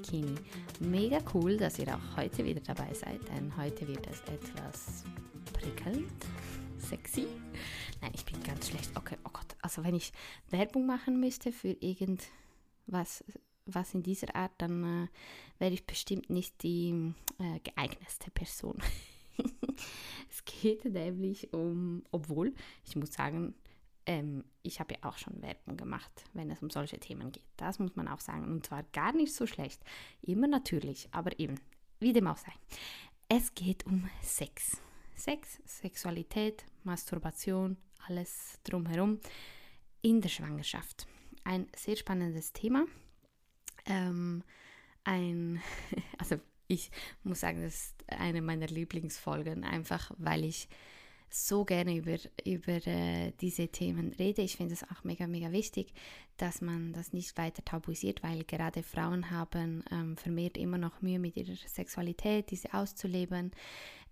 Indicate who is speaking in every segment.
Speaker 1: Bikini. Mega cool, dass ihr auch heute wieder dabei seid, denn heute wird es etwas prickelnd, sexy. Nein, ich bin ganz schlecht. Okay, oh Gott. Also wenn ich Werbung machen müsste für irgendwas was in dieser Art, dann äh, wäre ich bestimmt nicht die äh, geeignetste Person. es geht nämlich um, obwohl, ich muss sagen, ähm, ich habe ja auch schon Werbung gemacht, wenn es um solche Themen geht. Das muss man auch sagen. Und zwar gar nicht so schlecht. Immer natürlich, aber eben, wie dem auch sei. Es geht um Sex. Sex, Sexualität, Masturbation, alles drumherum in der Schwangerschaft. Ein sehr spannendes Thema. Ähm, ein, also ich muss sagen, das ist eine meiner Lieblingsfolgen, einfach weil ich so gerne über, über äh, diese Themen rede. Ich finde es auch mega, mega wichtig, dass man das nicht weiter tabuisiert, weil gerade Frauen haben ähm, vermehrt immer noch Mühe mit ihrer Sexualität, diese auszuleben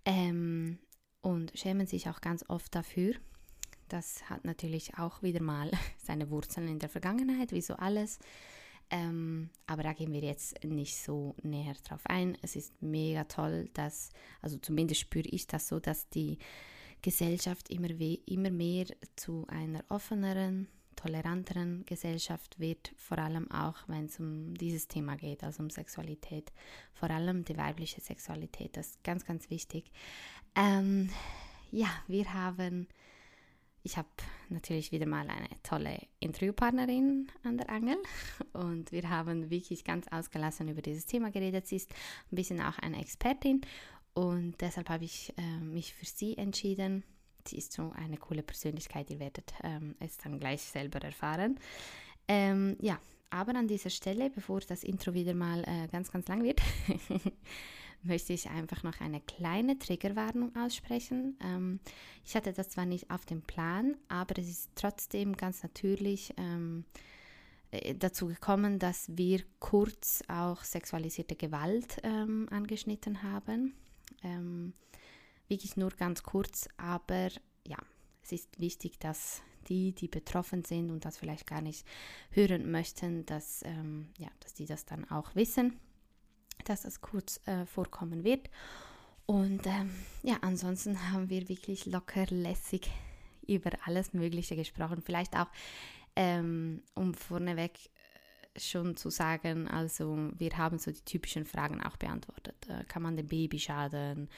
Speaker 1: ähm, und schämen sich auch ganz oft dafür. Das hat natürlich auch wieder mal seine Wurzeln in der Vergangenheit, wie so alles. Ähm, aber da gehen wir jetzt nicht so näher drauf ein. Es ist mega toll, dass, also zumindest spüre ich das so, dass die Gesellschaft immer, immer mehr zu einer offeneren, toleranteren Gesellschaft wird, vor allem auch wenn es um dieses Thema geht, also um Sexualität, vor allem die weibliche Sexualität, das ist ganz, ganz wichtig. Ähm, ja, wir haben ich habe natürlich wieder mal eine tolle Interviewpartnerin an der Angel und wir haben wirklich ganz ausgelassen über dieses Thema geredet. Sie ist ein bisschen auch eine Expertin und deshalb habe ich äh, mich für sie entschieden. Sie ist so eine coole Persönlichkeit, ihr werdet ähm, es dann gleich selber erfahren. Ähm, ja, aber an dieser Stelle, bevor das Intro wieder mal äh, ganz, ganz lang wird, möchte ich einfach noch eine kleine Triggerwarnung aussprechen. Ähm, ich hatte das zwar nicht auf dem Plan, aber es ist trotzdem ganz natürlich ähm, äh, dazu gekommen, dass wir kurz auch sexualisierte Gewalt ähm, angeschnitten haben. Ähm, wirklich nur ganz kurz, aber ja, es ist wichtig, dass die, die betroffen sind und das vielleicht gar nicht hören möchten, dass, ähm, ja, dass die das dann auch wissen dass das kurz äh, vorkommen wird. Und ähm, ja, ansonsten haben wir wirklich locker lässig über alles Mögliche gesprochen. Vielleicht auch, ähm, um vorneweg schon zu sagen, also wir haben so die typischen Fragen auch beantwortet. Äh, kann man dem Baby schaden?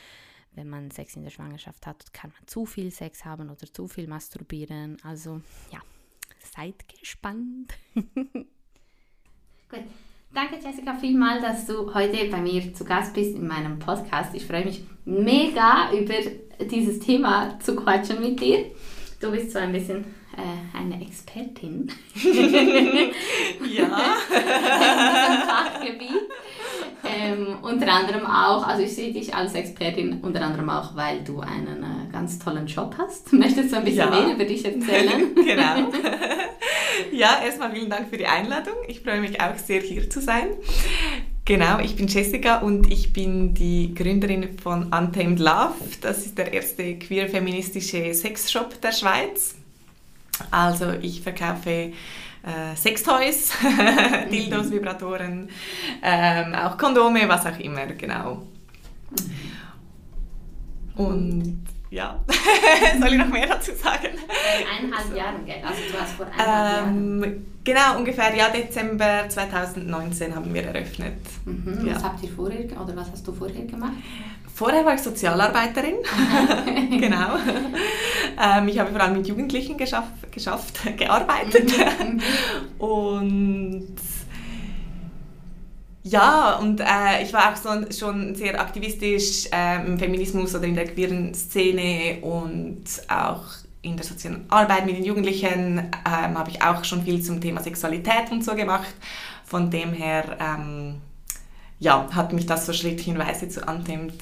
Speaker 1: Wenn man Sex in der Schwangerschaft hat, kann man zu viel Sex haben oder zu viel masturbieren. Also ja, seid gespannt. Gut. Danke, Jessica, vielmals, dass du heute bei mir zu Gast bist in meinem Podcast. Ich freue mich mega über dieses Thema zu quatschen mit dir. Du bist so ein bisschen äh, eine Expertin.
Speaker 2: ja.
Speaker 1: in diesem Fachgebiet. Ähm, unter anderem auch, also ich sehe dich als Expertin unter anderem auch, weil du einen äh, ganz tollen Job hast. Möchtest du ein bisschen ja. mehr über dich erzählen?
Speaker 2: genau. ja, erstmal vielen Dank für die Einladung. Ich freue mich auch sehr, hier zu sein. Genau, ich bin Jessica und ich bin die Gründerin von Untamed Love. Das ist der erste queer-feministische Sexshop der Schweiz. Also ich verkaufe äh, Sextoys, Dildos, mhm. Vibratoren, ähm, auch Kondome, was auch immer, genau. Und ja, soll ich noch mehr dazu sagen?
Speaker 1: Eineinhalb so. Jahren, also du hast vor eineinhalb ähm, Jahren.
Speaker 2: Genau, ungefähr ja, Dezember 2019 haben wir eröffnet.
Speaker 1: Mhm. Ja. Was habt ihr vorher, oder was hast du vorher gemacht?
Speaker 2: Vorher war ich Sozialarbeiterin, genau. Ähm, ich habe vor allem mit Jugendlichen geschafft, geschafft gearbeitet und ja, und äh, ich war auch so, schon sehr aktivistisch äh, im Feminismus oder in der queeren Szene und auch in der sozialen Arbeit mit den Jugendlichen ähm, habe ich auch schon viel zum Thema Sexualität und so gemacht. Von dem her ähm, ja, hat mich das so schrittchenweise zu Untamed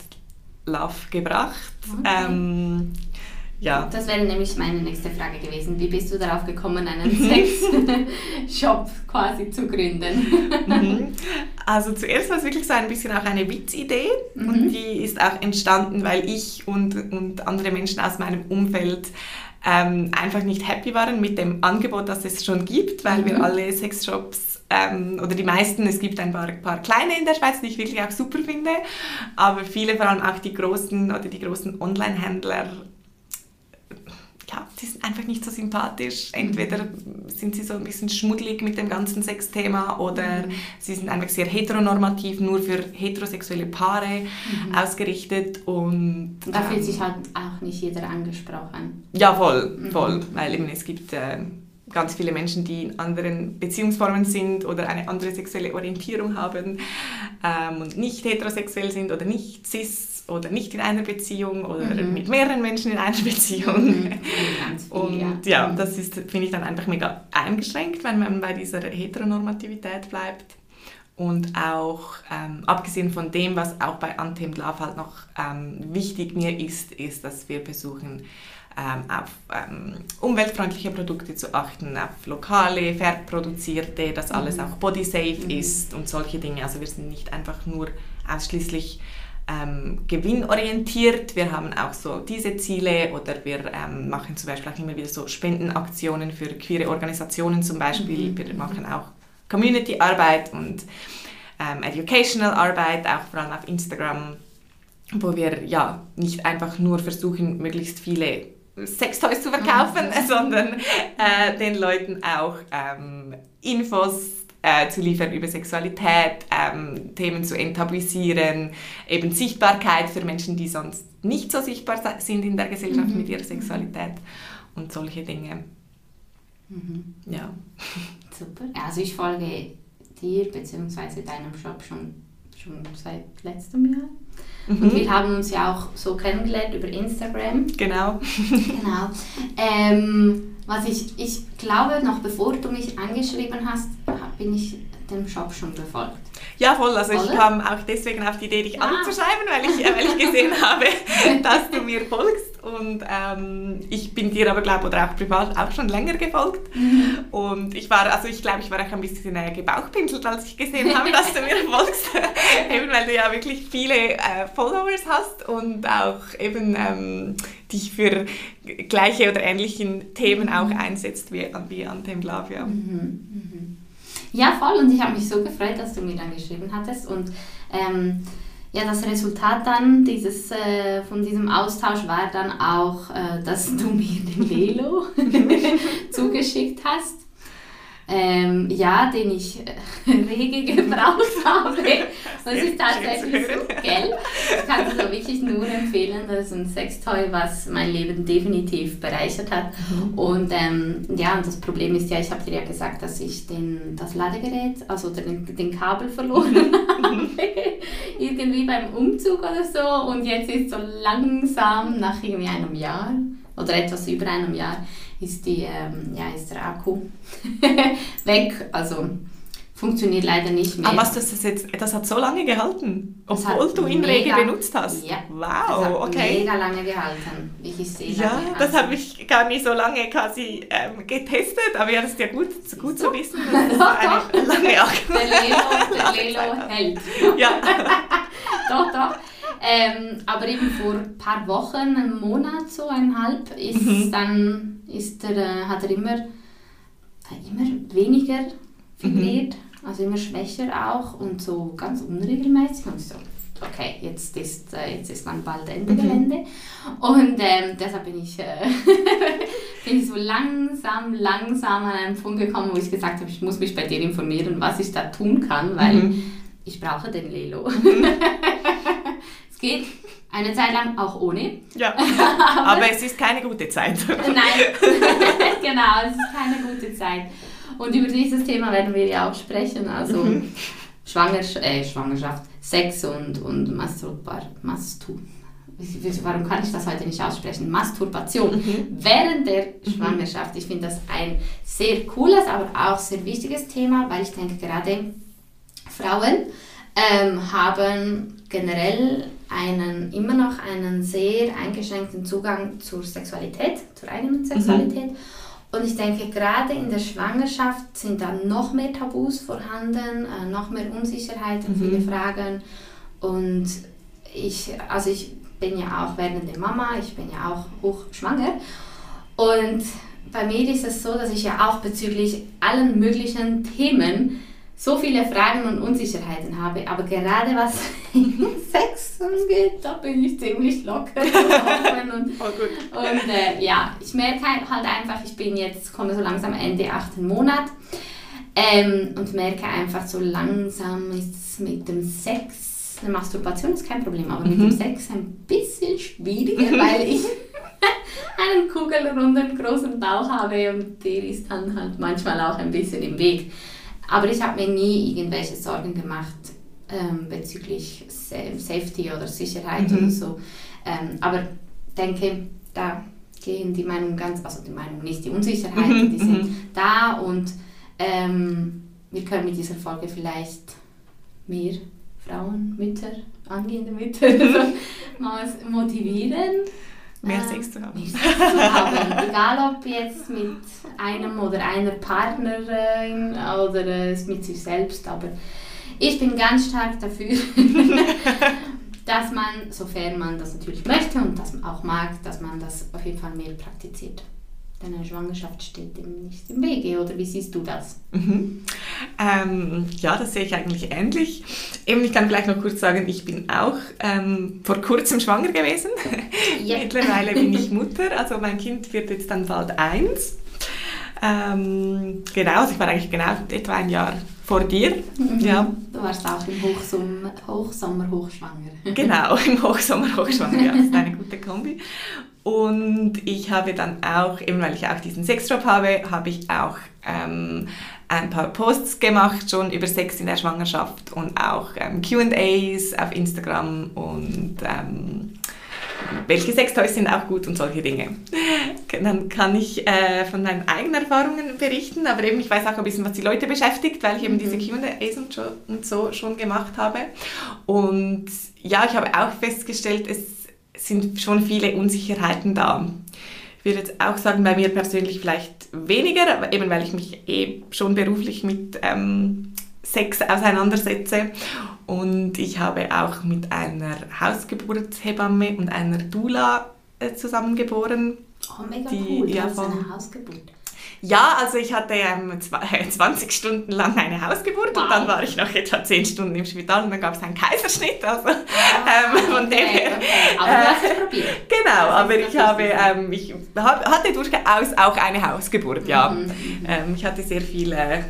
Speaker 2: Love gebracht. Okay. Ähm,
Speaker 1: ja. Das wäre nämlich meine nächste Frage gewesen. Wie bist du darauf gekommen, einen Sex-Shop quasi zu gründen?
Speaker 2: Mhm. Also zuerst war es wirklich so ein bisschen auch eine Witzidee mhm. und die ist auch entstanden, weil ich und, und andere Menschen aus meinem Umfeld ähm, einfach nicht happy waren mit dem Angebot, das es schon gibt, weil mhm. wir alle Sexshops ähm, oder die meisten, es gibt ein paar, paar kleine in der Schweiz, die ich wirklich auch super finde, aber viele, vor allem auch die großen oder die großen Online-Händler ja, die sind einfach nicht so sympathisch. Entweder sind sie so ein bisschen schmuddelig mit dem ganzen Sexthema oder mhm. sie sind einfach sehr heteronormativ, nur für heterosexuelle Paare mhm. ausgerichtet. Und,
Speaker 1: da fühlt ähm, sich halt auch nicht jeder angesprochen.
Speaker 2: Ja, voll, mhm. voll. Weil eben es gibt äh, ganz viele Menschen, die in anderen Beziehungsformen sind oder eine andere sexuelle Orientierung haben ähm, und nicht heterosexuell sind oder nicht cis oder nicht in einer Beziehung oder mhm. mit mehreren Menschen in einer Beziehung. Mhm. Viel, und ja, das ist, finde ich dann einfach mega eingeschränkt, wenn man bei dieser Heteronormativität bleibt. Und auch, ähm, abgesehen von dem, was auch bei Untamed Love halt noch ähm, wichtig mir ist, ist, dass wir versuchen, auf ähm, umweltfreundliche Produkte zu achten, auf lokale, fair produzierte, dass alles mhm. auch body safe mhm. ist und solche Dinge. Also wir sind nicht einfach nur ausschließlich ähm, gewinnorientiert. Wir haben auch so diese Ziele oder wir ähm, machen zum Beispiel auch immer wieder so Spendenaktionen für queere Organisationen zum Beispiel. Mhm. Wir machen auch Community-Arbeit und ähm, Educational Arbeit, auch vor allem auf Instagram, wo wir ja nicht einfach nur versuchen, möglichst viele Sextoys zu verkaufen, mhm. sondern äh, den Leuten auch ähm, Infos äh, zu liefern über Sexualität, ähm, Themen zu enttabuisieren, eben Sichtbarkeit für Menschen, die sonst nicht so sichtbar sind in der Gesellschaft mhm. mit ihrer Sexualität und solche Dinge.
Speaker 1: Mhm. Ja. Super. Also ich folge dir bzw. deinem Shop schon, schon seit letztem Jahr. Mhm. Und wir haben uns ja auch so kennengelernt über Instagram.
Speaker 2: Genau.
Speaker 1: genau. Ähm, was ich, ich glaube, noch bevor du mich angeschrieben hast, bin ich dem Shop schon befolgt.
Speaker 2: Ja, voll. Also Oder? ich kam auch deswegen auf die Idee, dich ah. anzuschreiben, weil ich, äh, weil ich gesehen habe, dass du mir folgst. Und ähm, ich bin dir aber, glaube oder auch privat auch schon länger gefolgt. Mhm. Und ich war, also ich glaube, ich war auch ein bisschen äh, gebauchpinselt, als ich gesehen habe, dass du mir folgst. eben weil du ja wirklich viele äh, Followers hast und auch eben ähm, dich für gleiche oder ähnlichen Themen mhm. auch einsetzt wie, wie Anthem Love. Ja. Mhm.
Speaker 1: mhm. Ja, voll. Und ich habe mich so gefreut, dass du mir dann geschrieben hattest. Und ähm, ja, das Resultat dann dieses, äh, von diesem Austausch war dann auch, äh, dass du mir den Lelo zugeschickt hast ähm, ja, den ich äh, rege gebraucht habe. Das ist tatsächlich so, gell? Ich kann es auch wirklich nur empfehlen. Das ist ein Sextoy, was mein Leben definitiv bereichert hat. Mhm. Und ähm, ja, und das Problem ist ja, ich habe dir ja gesagt, dass ich den, das Ladegerät, also den, den Kabel verloren mhm. habe. irgendwie beim Umzug oder so. Und jetzt ist so langsam nach irgendwie einem Jahr oder etwas über einem Jahr ist, die, ähm, ja, ist der Akku weg. Also funktioniert leider nicht mehr.
Speaker 2: Aber was das ist jetzt, das hat so lange gehalten, obwohl du ihn rege benutzt hast.
Speaker 1: Ja,
Speaker 2: wow, das hat okay.
Speaker 1: Mega lange gehalten, wie ich sehe.
Speaker 2: Ja, das habe ich gar nicht so lange quasi ähm, getestet, aber ja, das ist ja gut, gut zu wissen. Das ist
Speaker 1: doch, eine lange Akku. Der Lelo, der Lelo hält.
Speaker 2: Ja.
Speaker 1: doch, doch. Ähm, aber eben vor ein paar Wochen, einem Monat, so eineinhalb, ist mhm. dann ist er, äh, hat er immer, immer weniger vibriert, mhm. also immer schwächer auch und so ganz unregelmäßig. Und so, okay, jetzt ist, äh, jetzt ist dann bald Ende mhm. Gelände. Und ähm, deshalb bin ich, äh, bin ich so langsam, langsam an einen Punkt gekommen, wo ich gesagt habe, ich muss mich bei dir informieren, was ich da tun kann, weil mhm. ich brauche den Lelo. Geht eine Zeit lang auch ohne.
Speaker 2: Ja, aber es ist keine gute Zeit.
Speaker 1: Nein, genau, es ist keine gute Zeit. Und über dieses Thema werden wir ja auch sprechen. Also mhm. Schwangersch äh, Schwangerschaft, Sex und, und Masturbar Mastur warum kann ich das heute nicht aussprechen? Masturbation mhm. während der mhm. Schwangerschaft. Ich finde das ein sehr cooles, aber auch sehr wichtiges Thema, weil ich denke, gerade Frauen ähm, haben generell einen, immer noch einen sehr eingeschränkten Zugang zur Sexualität, zur eigenen Sexualität. Mhm. Und ich denke, gerade in der Schwangerschaft sind da noch mehr Tabus vorhanden, äh, noch mehr Unsicherheiten, mhm. viele Fragen. Und ich, also ich bin ja auch werdende Mama, ich bin ja auch hochschwanger. Und bei mir ist es so, dass ich ja auch bezüglich allen möglichen Themen so viele Fragen und Unsicherheiten habe, aber gerade was Sex angeht, da bin ich ziemlich locker und, oh, und äh, ja, ich merke halt einfach, ich bin jetzt, komme so langsam Ende achten Monat ähm, und merke einfach so langsam ist es mit dem Sex, eine Masturbation ist kein Problem, aber mhm. mit dem Sex ein bisschen schwieriger, weil ich einen kugelrunden großen Bauch habe und der ist dann halt manchmal auch ein bisschen im Weg. Aber ich habe mir nie irgendwelche Sorgen gemacht ähm, bezüglich Safety oder Sicherheit mhm. oder so. Ähm, aber denke, da gehen die Meinungen ganz, also die Meinung nicht, die Unsicherheiten, mhm. die sind mhm. da und ähm, wir können mit dieser Folge vielleicht mehr Frauen, Mütter, angehende Mütter mal motivieren
Speaker 2: Mehr Sex zu haben.
Speaker 1: Zu. Egal ob jetzt mit einem oder einer Partnerin oder mit sich selbst, aber ich bin ganz stark dafür, dass man, sofern man das natürlich möchte und das auch mag, dass man das auf jeden Fall mehr praktiziert deine Schwangerschaft steht dem nicht im Wege, oder wie siehst du das?
Speaker 2: Mhm. Ähm, ja, das sehe ich eigentlich ähnlich. Eben, ich kann vielleicht noch kurz sagen, ich bin auch ähm, vor kurzem schwanger gewesen. Yep. Mittlerweile bin ich Mutter, also mein Kind wird jetzt dann bald eins. Ähm, genau, also ich war eigentlich genau etwa ein Jahr vor dir.
Speaker 1: Mhm. Ja. Du warst auch im Hochsommer, Hochsommer hochschwanger.
Speaker 2: genau, im Hochsommer hochschwanger, ja, das ist eine gute Kombi. Und ich habe dann auch, eben weil ich auch diesen Sexjob habe, habe ich auch ähm, ein paar Posts gemacht schon über Sex in der Schwangerschaft und auch ähm, QAs auf Instagram und ähm, welche Sextoys sind auch gut und solche Dinge. Dann kann ich äh, von meinen eigenen Erfahrungen berichten, aber eben ich weiß auch ein bisschen, was die Leute beschäftigt, weil ich eben diese mhm. QAs und, und so schon gemacht habe. Und ja, ich habe auch festgestellt, es sind schon viele Unsicherheiten da. Ich würde jetzt auch sagen, bei mir persönlich vielleicht weniger, aber eben weil ich mich eh schon beruflich mit ähm, Sex auseinandersetze. Und ich habe auch mit einer Hausgeburtshebamme und einer Dula äh, zusammengeboren.
Speaker 1: Oh, mega die, cool, ja, von, eine Hausgeburt.
Speaker 2: Ja, also ich hatte ähm, 20 Stunden lang eine Hausgeburt wow. und dann war ich noch etwa 10 Stunden im Spital und dann gab es einen Kaiserschnitt. Also, ah, ähm, von okay, dem her, okay. Aber du hast es probiert. Genau, aber ich, habe, ähm, ich hatte durchaus auch eine Hausgeburt, ja. Mhm. Ähm, ich hatte sehr viele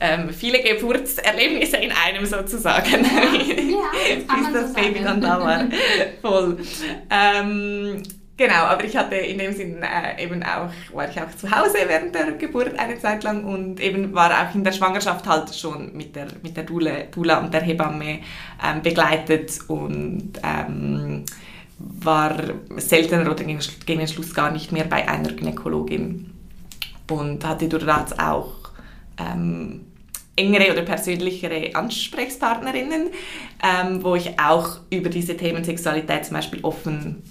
Speaker 2: ähm, viele Geburtserlebnisse in einem sozusagen, ja, bis das Baby sagen. dann da war. Voll. Ähm, Genau, aber ich hatte in dem Sinn äh, eben auch, war ich auch zu Hause während der Geburt eine Zeit lang und eben war auch in der Schwangerschaft halt schon mit der, mit der Dule, Dula und der Hebamme ähm, begleitet und ähm, war seltener oder gegen, den Schluss gar nicht mehr bei einer Gynäkologin und hatte durch das auch ähm, engere oder persönlichere Ansprechpartnerinnen, ähm, wo ich auch über diese Themen Sexualität zum Beispiel offen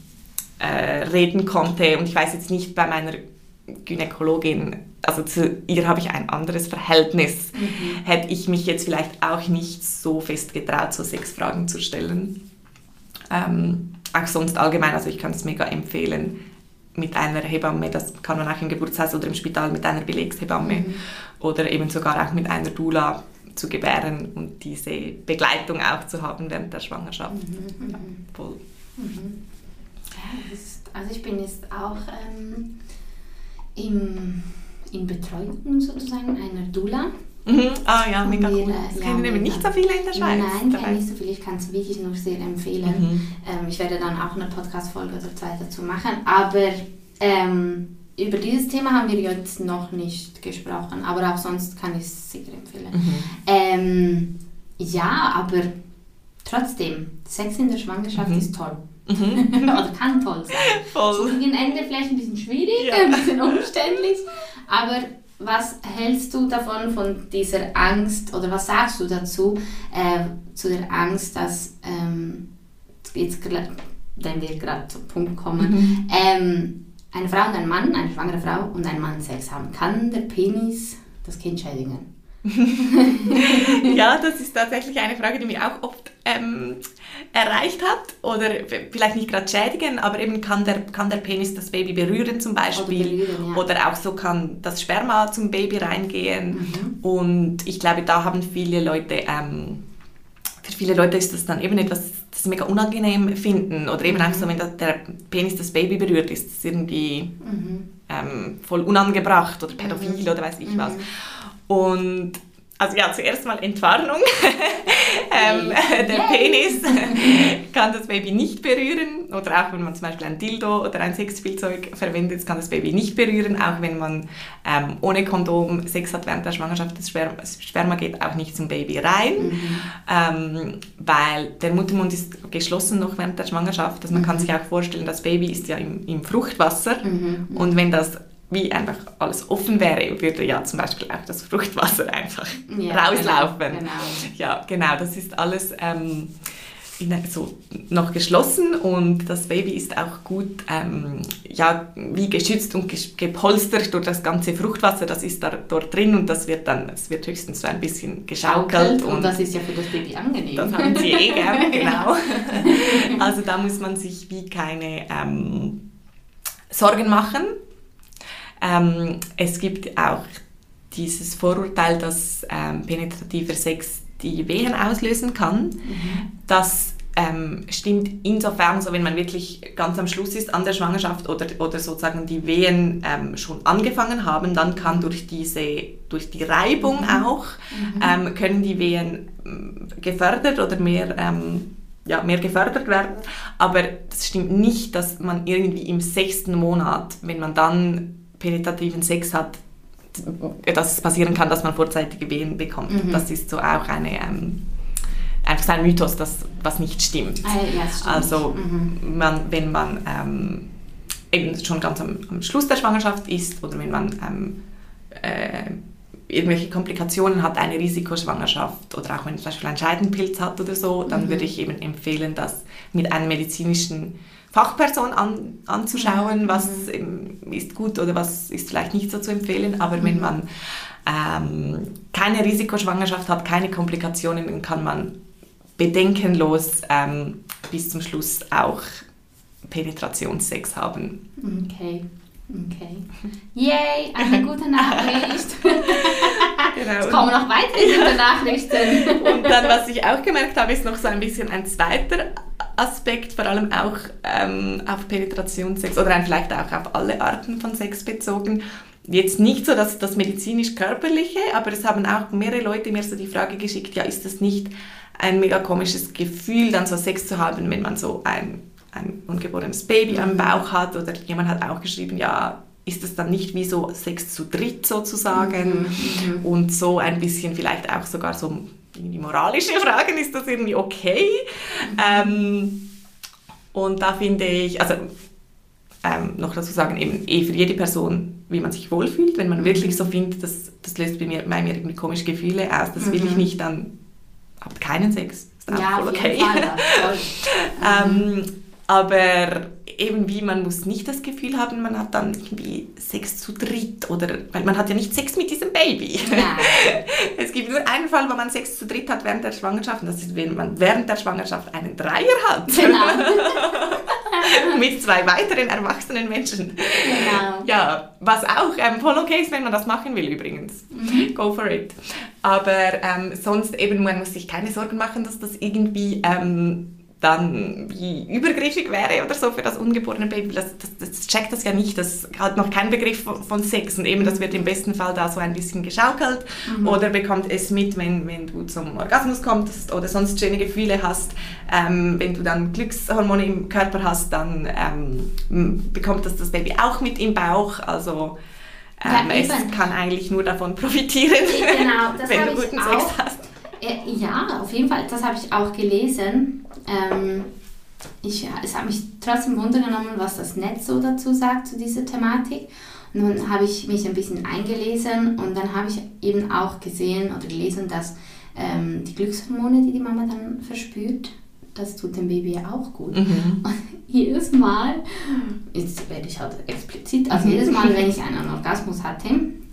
Speaker 2: äh, reden konnte. Und ich weiß jetzt nicht bei meiner Gynäkologin, also zu ihr habe ich ein anderes Verhältnis. Mhm. Hätte ich mich jetzt vielleicht auch nicht so fest getraut, so sechs Fragen zu stellen. Ähm, auch sonst allgemein, also ich kann es mega empfehlen, mit einer Hebamme, das kann man auch im Geburtshaus oder im Spital mit einer Belegshebamme mhm. oder eben sogar auch mit einer Doula zu gebären und diese Begleitung auch zu haben während der Schwangerschaft. Mhm. Ja, voll.
Speaker 1: Mhm also ich bin jetzt auch ähm, im, in Betreuung sozusagen einer Dula.
Speaker 2: Mhm. Ah ja, mega wir, cool. Das ja, kennen nämlich nicht so viele in der Schweiz.
Speaker 1: Nein, kenne nicht so viele. Ich kann es wirklich nur sehr empfehlen. Mhm. Ähm, ich werde dann auch eine Podcast-Folge oder zwei dazu machen. Aber ähm, über dieses Thema haben wir jetzt noch nicht gesprochen. Aber auch sonst kann ich es sicher empfehlen. Mhm. Ähm, ja, aber trotzdem, Sex in der Schwangerschaft mhm. ist toll. Mhm. Oder kann toll sein. Voll. Gegen Ende vielleicht ein bisschen schwierig, ja. ein bisschen umständlich. Aber was hältst du davon, von dieser Angst, oder was sagst du dazu, äh, zu der Angst, dass, ähm, jetzt, wenn wir gerade zum Punkt kommen, mhm. ähm, eine Frau und ein Mann, eine schwangere Frau und ein Mann Sex haben, kann der Penis das Kind schädigen?
Speaker 2: ja, das ist tatsächlich eine Frage, die mich auch oft ähm, erreicht hat. Oder vielleicht nicht gerade schädigen, aber eben kann der, kann der Penis das Baby berühren zum Beispiel. Oder, berühren, ja. oder auch so kann das Sperma zum Baby reingehen. Mhm. Und ich glaube, da haben viele Leute, ähm, für viele Leute ist das dann eben etwas, das sie mega unangenehm finden. Oder eben mhm. auch so, wenn der Penis das Baby berührt, ist das irgendwie mhm. ähm, voll unangebracht oder pädophil mhm. oder weiß ich was. Und also ja, zuerst mal Entwarnung. ähm, der. Penis kann das Baby nicht berühren. Oder auch wenn man zum Beispiel ein Dildo oder ein Sexspielzeug verwendet, kann das Baby nicht berühren. Auch wenn man ähm, ohne Kondom Sex hat während der Schwangerschaft, das Sperma, Sperma geht auch nicht zum Baby rein. Mhm. Ähm, weil der Muttermund ist geschlossen noch während der Schwangerschaft. Also man mhm. kann sich auch vorstellen, das Baby ist ja im, im Fruchtwasser. Mhm. Und wenn das wie einfach alles offen wäre, würde ja zum Beispiel auch das Fruchtwasser einfach ja, rauslaufen. Genau, genau. Ja, genau, das ist alles ähm, so noch geschlossen und das Baby ist auch gut ähm, ja, wie geschützt und gepolstert durch das ganze Fruchtwasser, das ist da, dort drin und das wird dann, es wird höchstens so ein bisschen geschaukelt.
Speaker 1: Und, und das ist ja für das Baby angenehm.
Speaker 2: Das haben sie eh gern, genau. also da muss man sich wie keine ähm, Sorgen machen ähm, es gibt auch dieses Vorurteil, dass ähm, penetrativer Sex die Wehen auslösen kann. Mhm. Das ähm, stimmt insofern, so wenn man wirklich ganz am Schluss ist an der Schwangerschaft oder, oder sozusagen die Wehen ähm, schon angefangen haben, dann kann durch diese, durch die Reibung mhm. auch, mhm. Ähm, können die Wehen ähm, gefördert oder mehr ähm, ja, mehr gefördert werden. Aber das stimmt nicht, dass man irgendwie im sechsten Monat, wenn man dann penetrativen Sex hat, dass es passieren kann, dass man vorzeitige Wehen bekommt. Mhm. Das ist so auch eine, ähm, einfach ein Mythos, das, was nicht stimmt.
Speaker 1: Ah, ja, stimmt.
Speaker 2: Also mhm. man, wenn man ähm, eben schon ganz am, am, Schluss der Schwangerschaft ist oder wenn man ähm, äh, irgendwelche Komplikationen hat, eine Risikoschwangerschaft oder auch wenn man zum Beispiel einen Scheidenpilz hat oder so, dann mhm. würde ich eben empfehlen, das mit einem medizinischen Fachperson an, anzuschauen, was mhm. ist gut oder was ist vielleicht nicht so zu empfehlen. Aber mhm. wenn man ähm, keine Risikoschwangerschaft hat, keine Komplikationen, dann kann man bedenkenlos ähm, bis zum Schluss auch Penetrationssex haben.
Speaker 1: Okay. Okay. Yay, eine gute Nachricht. genau. Jetzt kommen noch weitere gute Nachrichten.
Speaker 2: Und dann, was ich auch gemerkt habe, ist noch so ein bisschen ein zweiter Aspekt, vor allem auch ähm, auf Penetrationssex oder vielleicht auch auf alle Arten von Sex bezogen. Jetzt nicht so dass das medizinisch-körperliche, aber es haben auch mehrere Leute mir so die Frage geschickt, ja, ist das nicht ein mega komisches Gefühl, dann so Sex zu haben, wenn man so ein, ein ungeborenes Baby am Bauch hat oder jemand hat auch geschrieben, ja, ist das dann nicht wie so Sex zu dritt sozusagen mhm, mhm. und so ein bisschen vielleicht auch sogar so irgendwie moralische Fragen, ist das irgendwie okay? Ähm, und da finde ich, also ähm, noch dazu sagen, eben eh für jede Person, wie man sich wohlfühlt. Wenn man wirklich so findet, das, das löst bei mir, bei mir irgendwie komische Gefühle aus, das will ich mhm. nicht, dann habt keinen Sex.
Speaker 1: Ist auch ja, voll okay.
Speaker 2: ähm, aber eben wie, man muss nicht das Gefühl haben, man hat dann irgendwie Sex zu dritt oder, weil man hat ja nicht Sex mit diesem Baby. es gibt nur einen Fall, wo man Sex zu dritt hat während der Schwangerschaft und das ist, wenn man während der Schwangerschaft einen Dreier hat. Genau. mit zwei weiteren erwachsenen Menschen. Genau. Ja, was auch ähm, voll okay ist, wenn man das machen will übrigens. Mhm. Go for it. Aber ähm, sonst eben, man muss sich keine Sorgen machen, dass das irgendwie... Ähm, dann wie übergriffig wäre oder so für das ungeborene Baby. Das, das, das checkt das ja nicht. Das hat noch keinen Begriff von, von, Sex. Und eben, das wird im besten Fall da so ein bisschen geschaukelt mhm. oder bekommt es mit, wenn, wenn du zum Orgasmus kommst oder sonst schöne Gefühle hast. Ähm, wenn du dann Glückshormone im Körper hast, dann ähm, bekommt das das Baby auch mit im Bauch. Also ähm, ja, es kann eigentlich nur davon profitieren,
Speaker 1: genau,
Speaker 2: wenn du guten Sex hast.
Speaker 1: Äh, ja, auf jeden Fall. Das habe ich auch gelesen. Ähm, ich, es hat mich trotzdem wundergenommen, was das Netz so dazu sagt, zu dieser Thematik. Und dann habe ich mich ein bisschen eingelesen und dann habe ich eben auch gesehen oder gelesen, dass ähm, die Glückshormone, die die Mama dann verspürt, das tut dem Baby ja auch gut. Mhm. Und jedes Mal, jetzt werde ich halt explizit, also jedes Mal, wenn ich einen Orgasmus hatte,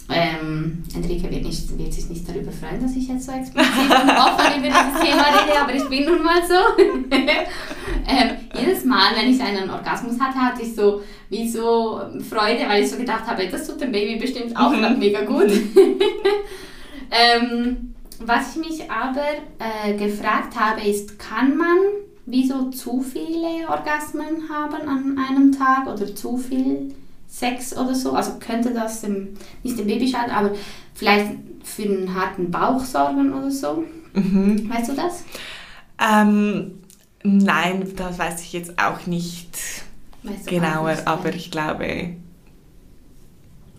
Speaker 1: Ähm, Enrique wird, nicht, wird sich nicht darüber freuen, dass ich jetzt so explizit und offen über dieses Thema rede, aber ich bin nun mal so. ähm, jedes Mal, wenn ich einen Orgasmus hatte, hatte ich so wie so Freude, weil ich so gedacht habe, das tut dem Baby bestimmt auch mhm. mega gut. ähm, was ich mich aber äh, gefragt habe, ist, kann man wieso zu viele Orgasmen haben an einem Tag oder zu viel Sex oder so? Also könnte das dem, nicht dem Baby schaden, aber vielleicht für einen harten Bauch sorgen oder so? Mhm. Weißt du das?
Speaker 2: Ähm, nein, das weiß ich jetzt auch nicht weißt du genauer, nicht, aber ich glaube...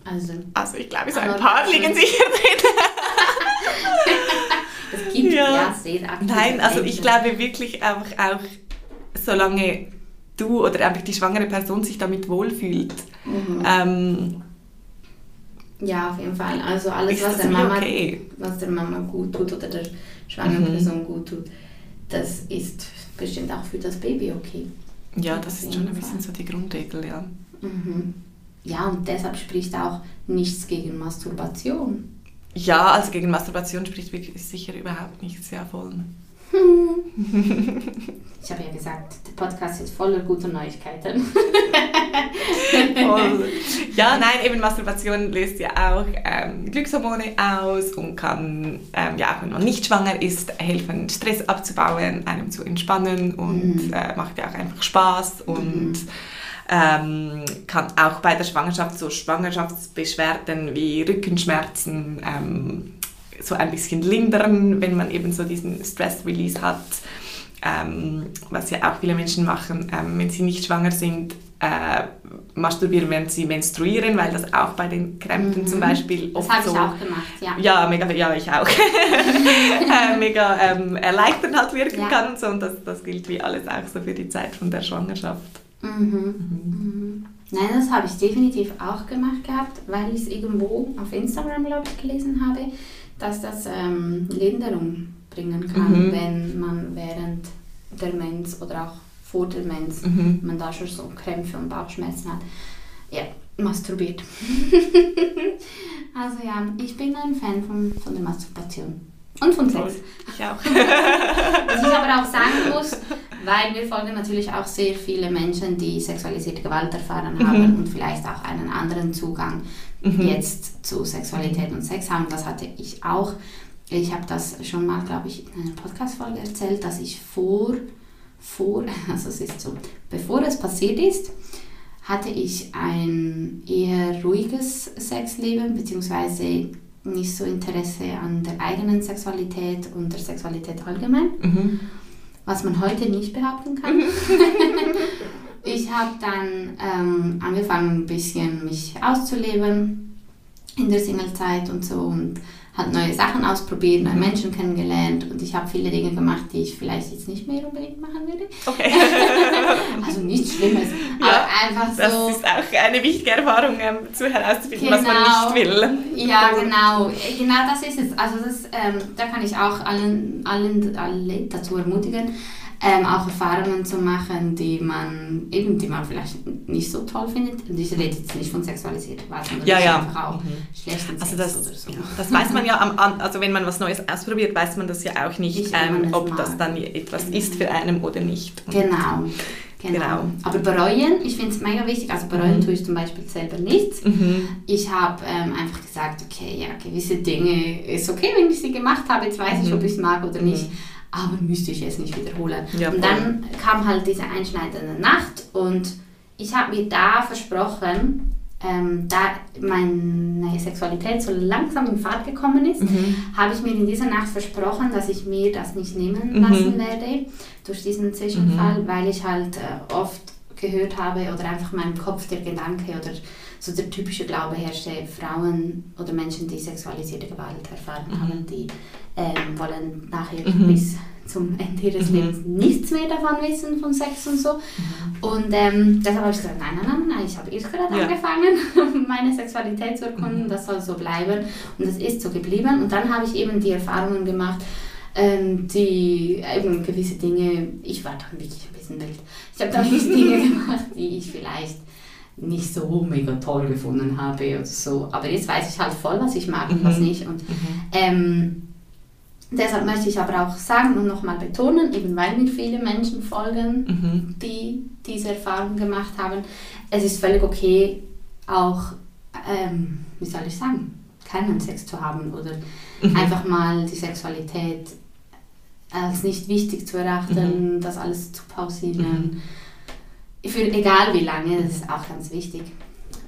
Speaker 2: Also, also ich glaube, so ein paar liegen sicher drin. Es gibt ja, ja sehr Nein, also ich glaube wirklich einfach auch, solange du oder einfach die schwangere Person sich damit wohlfühlt. Mhm. Ähm,
Speaker 1: ja, auf jeden Fall. Also alles, was der, Mama, okay? was der Mama gut tut oder der schwangeren mhm. Person gut tut, das ist bestimmt auch für das Baby okay.
Speaker 2: Ja, das ist schon ein bisschen so die Grundregel, ja.
Speaker 1: Mhm. Ja, und deshalb spricht auch nichts gegen Masturbation.
Speaker 2: Ja, also gegen Masturbation spricht sicher überhaupt nichts, ja voll.
Speaker 1: ich habe ja gesagt, der Podcast ist voller guter Neuigkeiten.
Speaker 2: voll. Ja, nein, eben Masturbation löst ja auch ähm, Glückshormone aus und kann, ähm, ja, auch wenn man nicht schwanger ist, helfen, Stress abzubauen, einem zu entspannen und mhm. äh, macht ja auch einfach Spaß und mhm ähm, kann auch bei der Schwangerschaft so Schwangerschaftsbeschwerden wie Rückenschmerzen ähm, so ein bisschen lindern, wenn man eben so diesen Stress-Release hat. Ähm, was ja auch viele Menschen machen, ähm, wenn sie nicht schwanger sind, äh, masturbieren, wenn sie menstruieren, weil das auch bei den Krämpfen mhm. zum Beispiel
Speaker 1: oft das so... Das habe ich auch gemacht, ja.
Speaker 2: Ja, mega, ja ich auch. äh, mega ähm, erleichternd halt wirken ja. kann und so und das, das gilt wie alles auch so für die Zeit von der Schwangerschaft.
Speaker 1: Mhm. Mhm. Nein, das habe ich definitiv auch gemacht gehabt, weil ich es irgendwo auf Instagram, glaube ich, gelesen habe, dass das ähm, Linderung bringen kann, mhm. wenn man während der Mens oder auch vor der Mens, mhm. man da schon so Krämpfe und Bauchschmerzen hat, ja, masturbiert. also ja, ich bin ein Fan von, von der Masturbation. Und von Sex.
Speaker 2: Ich auch.
Speaker 1: Was ich aber auch sagen muss, weil wir folgen natürlich auch sehr viele Menschen, die sexualisierte Gewalt erfahren mhm. haben und vielleicht auch einen anderen Zugang mhm. jetzt zu Sexualität und Sex haben. Das hatte ich auch. Ich habe das schon mal, glaube ich, in einer Podcast-Folge erzählt, dass ich vor, vor, also es ist so, bevor es passiert ist, hatte ich ein eher ruhiges Sexleben, beziehungsweise nicht so Interesse an der eigenen Sexualität und der Sexualität allgemein. Mhm was man heute nicht behaupten kann. ich habe dann ähm, angefangen, ein bisschen mich auszuleben in der Singlezeit und so und hat neue Sachen ausprobiert, neue Menschen kennengelernt und ich habe viele Dinge gemacht, die ich vielleicht jetzt nicht mehr unbedingt machen würde.
Speaker 2: Okay.
Speaker 1: also nichts Schlimmes, ja, aber einfach
Speaker 2: so. Das ist auch eine wichtige Erfahrung, ähm, zu herauszufinden, genau, was man nicht genau.
Speaker 1: will. Ja, genau. Genau das ist es. Also das, ähm, da kann ich auch allen, allen alle dazu ermutigen, ähm, auch Erfahrungen zu machen, die man eben, die man vielleicht nicht so toll findet. Und ich rede jetzt nicht von sexualisierter Gewalt, sondern
Speaker 2: ja, ja.
Speaker 1: einfach auch mhm. schlechten
Speaker 2: also das, oder so. Das weiß man ja, am, also wenn man was Neues ausprobiert, weiß man das ja auch nicht, nicht ähm, ob das dann etwas genau. ist für einen oder nicht.
Speaker 1: Und genau. Genau. genau. Aber bereuen, ich finde es mega wichtig. Also bereuen mhm. tue ich zum Beispiel selber nicht. Mhm. Ich habe ähm, einfach gesagt, okay, ja, gewisse Dinge ist okay, wenn ich sie gemacht habe. Jetzt weiß ich, ob mhm. ich es mag oder nicht. Aber müsste ich es nicht wiederholen. Ja, und dann kam halt diese einschneidende Nacht und ich habe mir da versprochen, ähm, da meine Sexualität so langsam in Fahrt gekommen ist, mhm. habe ich mir in dieser Nacht versprochen, dass ich mir das nicht nehmen mhm. lassen mhm. werde durch diesen Zwischenfall, mhm. weil ich halt äh, oft gehört habe oder einfach in meinem Kopf der Gedanke oder so der typische Glaube herrschte, Frauen oder Menschen, die sexualisierte Gewalt erfahren mhm. haben, die ähm, wollen nachher mhm. bis zum Ende ihres mhm. Lebens nichts mehr davon wissen, von Sex und so. Mhm. Und ähm, deshalb habe ich gesagt, nein, nein, nein, nein ich habe erst gerade ja. angefangen, meine Sexualität zu erkunden, mhm. das soll so bleiben. Und das ist so geblieben. Und dann habe ich eben die Erfahrungen gemacht, ähm, die eben gewisse Dinge, ich war dann wirklich ein bisschen wild, ich habe dann wirklich Dinge gemacht, die ich vielleicht nicht so mega toll gefunden habe oder so. Aber jetzt weiß ich halt voll, was ich mag und was
Speaker 2: Mhm.
Speaker 1: nicht. Und
Speaker 2: Mhm.
Speaker 1: ähm, deshalb möchte ich aber auch sagen und nochmal betonen, eben weil mir viele Menschen folgen,
Speaker 2: Mhm.
Speaker 1: die diese Erfahrung gemacht haben, es ist völlig okay, auch, ähm, wie soll ich sagen, keinen Sex zu haben oder
Speaker 2: Mhm.
Speaker 1: einfach mal die Sexualität als nicht wichtig zu erachten, das alles zu pausieren. Für egal wie lange, das ist auch ganz wichtig,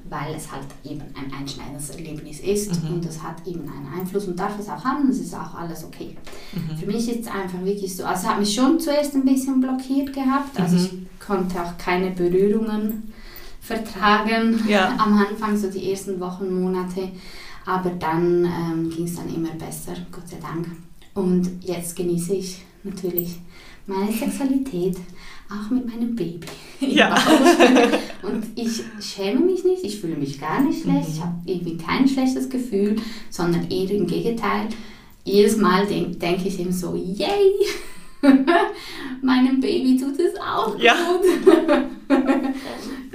Speaker 1: weil es halt eben ein einschneidendes Erlebnis ist
Speaker 2: Mhm.
Speaker 1: und das hat eben einen Einfluss und darf es auch haben, das ist auch alles okay.
Speaker 2: Mhm.
Speaker 1: Für mich ist es einfach wirklich so, also es hat mich schon zuerst ein bisschen blockiert gehabt, also
Speaker 2: Mhm.
Speaker 1: ich konnte auch keine Berührungen vertragen
Speaker 2: Ja.
Speaker 1: am Anfang, so die ersten Wochen, Monate, aber dann ähm, ging es dann immer besser, Gott sei Dank. Und jetzt genieße ich natürlich meine Sexualität, auch mit meinem Baby.
Speaker 2: Ja.
Speaker 1: Und ich schäme mich nicht, ich fühle mich gar nicht schlecht,
Speaker 2: Mhm.
Speaker 1: ich habe irgendwie kein schlechtes Gefühl, sondern eher im Gegenteil. Jedes Mal denke denk ich eben so, yay, meinem Baby tut es auch
Speaker 2: Ja.
Speaker 1: gut.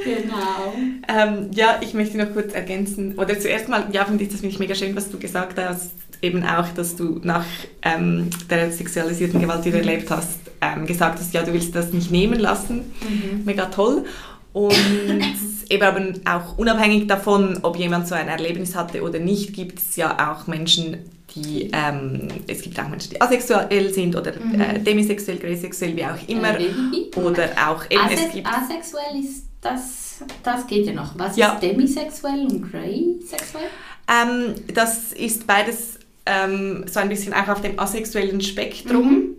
Speaker 1: genau.
Speaker 2: Ähm, ja, ich möchte noch kurz ergänzen, oder zuerst mal, ja, finde ich, das finde ich mega schön, was du gesagt hast, eben auch, dass du nach ähm, der sexualisierten Gewalt, die du erlebt hast, ähm, gesagt hast, ja, du willst das nicht nehmen lassen. Mega toll. Und eben aber auch unabhängig davon, ob jemand so ein Erlebnis hatte oder nicht, gibt es ja auch Menschen, die, ähm, es gibt auch Menschen, die asexuell sind oder
Speaker 1: Mhm.
Speaker 2: äh, demisexuell, graysexuell, wie auch immer.
Speaker 1: Äh?
Speaker 2: Oder auch eben, es
Speaker 1: Asex
Speaker 2: gibt
Speaker 1: asexuell ist das, das geht ja noch. Was
Speaker 2: Ja.
Speaker 1: ist demisexuell und graysexuell?
Speaker 2: Ähm, das ist beides ähm, so ein bisschen auch auf dem asexuellen Spektrum.
Speaker 1: Mhm.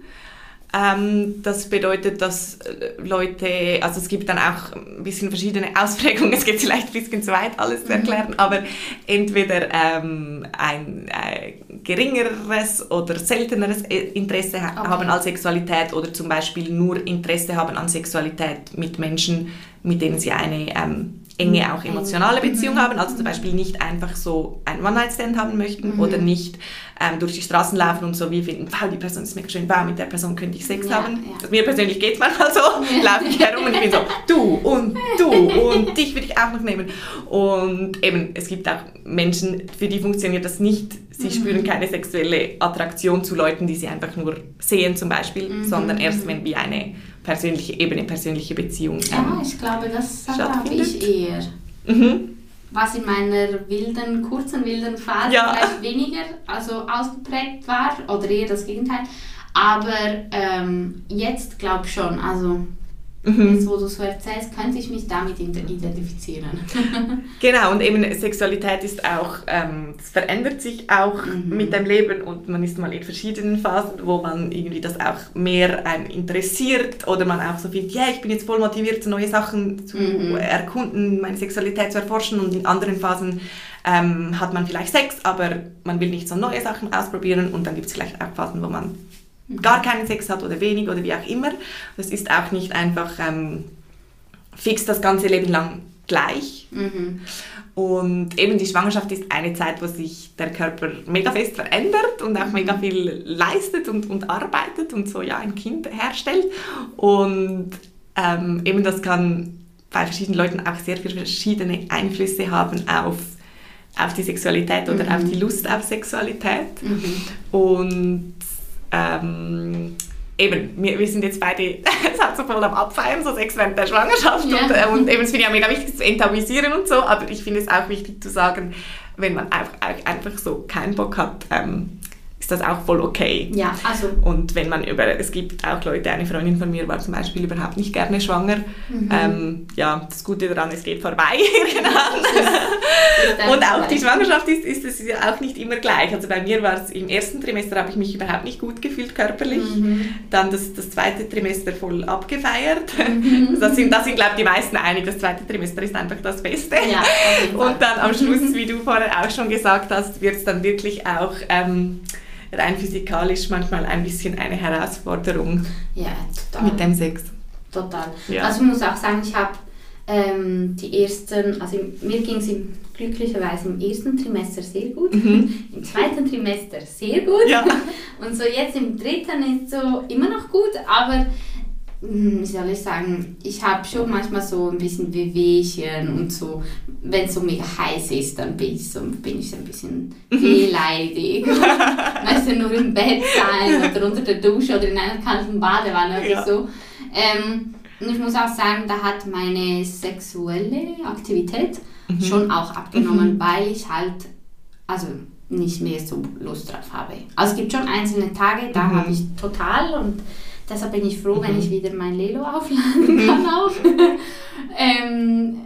Speaker 2: Ähm, das bedeutet, dass äh, Leute, also es gibt dann auch ein bisschen verschiedene Ausprägungen, es geht vielleicht ein bisschen zu weit, alles
Speaker 1: Mhm.
Speaker 2: zu erklären, aber entweder ähm, ein äh, geringeres oder selteneres äh, Interesse
Speaker 1: Okay.
Speaker 2: haben an Sexualität oder zum Beispiel nur Interesse haben an Sexualität mit Menschen, mit denen sie eine ähm, enge, auch emotionale Beziehung haben, also zum Beispiel nicht einfach so ein One-Night-Stand haben möchten
Speaker 1: Mhm.
Speaker 2: oder nicht ähm, durch die Straßen laufen und so wie finden, wow, die Person ist mega schön, wow, mit der Person könnte ich Sex
Speaker 1: Ja,
Speaker 2: haben.
Speaker 1: ja.
Speaker 2: Also mir persönlich geht es manchmal so,
Speaker 1: Ja.
Speaker 2: laufe ich herum und ich bin so, du und du und dich würde ich auch noch nehmen. Und eben, es gibt auch Menschen, für die funktioniert das nicht. Sie
Speaker 1: Mhm.
Speaker 2: spüren keine sexuelle Attraktion zu Leuten, die sie einfach nur sehen zum Beispiel,
Speaker 1: Mhm,
Speaker 2: sondern erst wenn wie eine persönliche Ebene, persönliche Beziehung.
Speaker 1: Ja, ich glaube, das habe ich eher.
Speaker 2: mhm.
Speaker 1: Was in meiner wilden, kurzen, wilden Phase
Speaker 2: Ja.
Speaker 1: vielleicht weniger also ausgeprägt war oder eher das Gegenteil. Aber ähm, jetzt glaube ich schon. Also
Speaker 2: Mhm.
Speaker 1: jetzt, wo du so erzählst, könnte ich mich damit ident- identifizieren.
Speaker 2: Genau, und eben Sexualität ist auch, ähm, verändert sich auch
Speaker 1: Mhm.
Speaker 2: mit dem Leben und man ist mal in verschiedenen Phasen, wo man irgendwie das auch mehr einen interessiert oder man auch so findet, ja, ich bin jetzt voll motiviert, neue Sachen zu
Speaker 1: Mhm.
Speaker 2: erkunden, meine Sexualität zu erforschen und in anderen Phasen ähm, hat man vielleicht Sex, aber man will nicht so neue Sachen ausprobieren und dann gibt es vielleicht auch Phasen, wo man gar keinen Sex hat oder wenig oder wie auch immer. Das ist auch nicht einfach ähm, fix das ganze Leben lang gleich.
Speaker 1: Mhm.
Speaker 2: Und eben die Schwangerschaft ist eine Zeit, wo sich der Körper mega fest verändert und auch mega viel leistet und, und arbeitet und so ja ein Kind herstellt. Und ähm, eben das kann bei verschiedenen Leuten auch sehr viele verschiedene Einflüsse haben auf, auf die Sexualität oder
Speaker 1: Mhm.
Speaker 2: auf die Lust auf Sexualität.
Speaker 1: Mhm.
Speaker 2: Und ähm, eben, wir, wir sind jetzt beide es hat so voll am Abfeiern, so Sex während der Schwangerschaft.
Speaker 1: Ja.
Speaker 2: Und, äh, und eben, es finde ich auch mega wichtig zu enttabuisieren und so, aber ich finde es auch wichtig zu sagen, wenn man auch einfach so keinen Bock hat, ähm, ist das auch voll okay.
Speaker 1: Ja, also
Speaker 2: Und wenn man über, es gibt auch Leute, eine Freundin von mir war zum Beispiel überhaupt nicht gerne schwanger.
Speaker 1: Mhm.
Speaker 2: Ähm, ja, das Gute daran, es geht vorbei irgendwann.
Speaker 1: ist
Speaker 2: Und auch die. Schwangerschaft ist, ist es auch nicht immer gleich. Also bei mir war es im ersten Trimester habe ich mich überhaupt nicht gut gefühlt körperlich.
Speaker 1: Mhm.
Speaker 2: Dann das, das zweite Trimester voll abgefeiert.
Speaker 1: Mhm.
Speaker 2: Da sind, da sind glaube ich die meisten einig, das zweite Trimester ist einfach das Beste.
Speaker 1: Ja.
Speaker 2: Und dann am Schluss, wie du vorher auch schon gesagt hast, wird es dann wirklich auch ähm, rein physikalisch manchmal ein bisschen eine Herausforderung
Speaker 1: Ja, total.
Speaker 2: mit dem Sex.
Speaker 1: Total.
Speaker 2: Ja.
Speaker 1: Also ich muss auch sagen, ich habe ähm, die ersten, also mir ging es glücklicherweise im ersten Trimester sehr gut,
Speaker 2: Mhm.
Speaker 1: im zweiten Trimester sehr gut
Speaker 2: Ja.
Speaker 1: und so jetzt im dritten ist so immer noch gut, aber wie soll ich sagen, ich habe schon manchmal so ein bisschen Wehwehchen und so, wenn es so mega heiß ist, dann bin ich so, bin ich so ein bisschen
Speaker 2: Mhm.
Speaker 1: wehleidig. weißt du, nur im Bett sein oder unter der Dusche oder in einer kalten Badewanne oder
Speaker 2: Ja.
Speaker 1: so. Ähm, und ich muss auch sagen, da hat meine sexuelle Aktivität
Speaker 2: Mhm.
Speaker 1: schon auch abgenommen, weil ich halt, also nicht mehr so Lust drauf habe. Also es gibt schon einzelne Tage, da
Speaker 2: Mhm.
Speaker 1: habe ich total und deshalb bin ich froh, wenn ich wieder mein Lelo aufladen kann auch. ähm,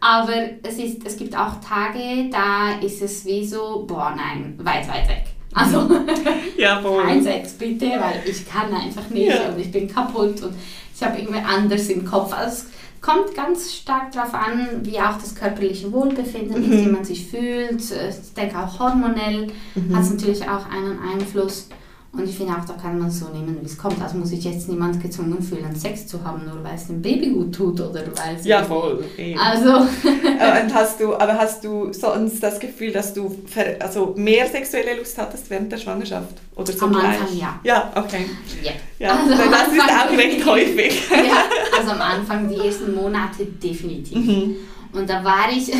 Speaker 1: aber es, ist, es gibt auch Tage, da ist es wie so, boah nein, weit, weit weg. Also
Speaker 2: Jawohl.
Speaker 1: kein Sex bitte, weil ich kann einfach nicht
Speaker 2: Ja.
Speaker 1: und ich bin kaputt und ich habe irgendwie anders im Kopf. Also es kommt ganz stark darauf an, wie auch das körperliche Wohlbefinden
Speaker 2: Mhm.
Speaker 1: ist, wie man sich fühlt. Ich denke auch hormonell
Speaker 2: Mhm.
Speaker 1: hat es natürlich auch einen Einfluss. Und ich finde auch, da kann man so nehmen, wie es kommt. Also muss ich jetzt niemand gezwungen fühlen, Sex zu haben, nur weil es dem Baby gut tut oder weil es...
Speaker 2: Ja, voll. eben.
Speaker 1: Also,
Speaker 2: Und hast du, aber hast du sonst das Gefühl, dass du also mehr sexuelle Lust hattest während der Schwangerschaft? Oder so
Speaker 1: Am
Speaker 2: gleich?
Speaker 1: Anfang ja.
Speaker 2: Ja, okay.
Speaker 1: ja.
Speaker 2: Ja,
Speaker 1: Also
Speaker 2: das ist auch recht häufig.
Speaker 1: ja, also am Anfang, die ersten Monate definitiv.
Speaker 2: Mhm.
Speaker 1: Und da war ich,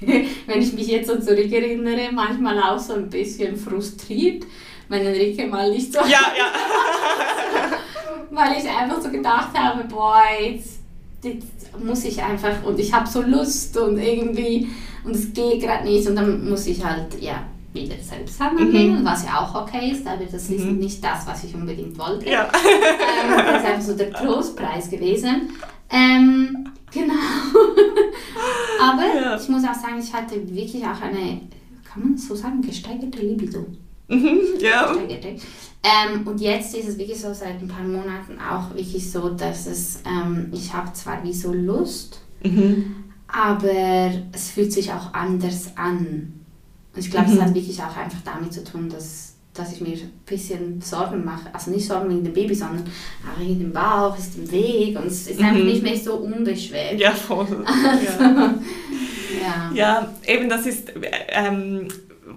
Speaker 1: wenn ich mich jetzt so zurückerinnere, manchmal auch so ein bisschen frustriert, wenn Enrique mal nicht so,
Speaker 2: Ja, ja.
Speaker 1: weil ich einfach so gedacht habe, boah, jetzt, jetzt muss ich einfach und ich habe so Lust und irgendwie und es geht gerade nicht und dann muss ich halt, ja, wieder selbst annehmen, was ja auch okay ist, aber das ist
Speaker 2: Mhm.
Speaker 1: nicht das, was ich unbedingt wollte.
Speaker 2: ja.
Speaker 1: Ähm, das ist einfach so der Trostpreis gewesen. Ähm, genau. Aber
Speaker 2: Ja.
Speaker 1: ich muss auch sagen, ich hatte wirklich auch eine, kann man so sagen, gesteigerte Libido.
Speaker 2: Mhm, ja.
Speaker 1: Ähm, und jetzt ist es wirklich so seit ein paar Monaten auch wirklich so, dass es, ähm, ich habe zwar wie so Lust,
Speaker 2: Mhm.
Speaker 1: aber es fühlt sich auch anders an. Und ich glaube, es
Speaker 2: Mhm.
Speaker 1: hat wirklich auch einfach damit zu tun, dass, dass ich mir ein bisschen Sorgen mache. Also nicht Sorgen wegen dem Baby, sondern auch wegen dem Bauch, ist im Weg und es ist einfach
Speaker 2: Mhm.
Speaker 1: nicht mehr so unbeschwert.
Speaker 2: Ja, voll. Ja.
Speaker 1: Ja.
Speaker 2: ja, eben das ist ähm,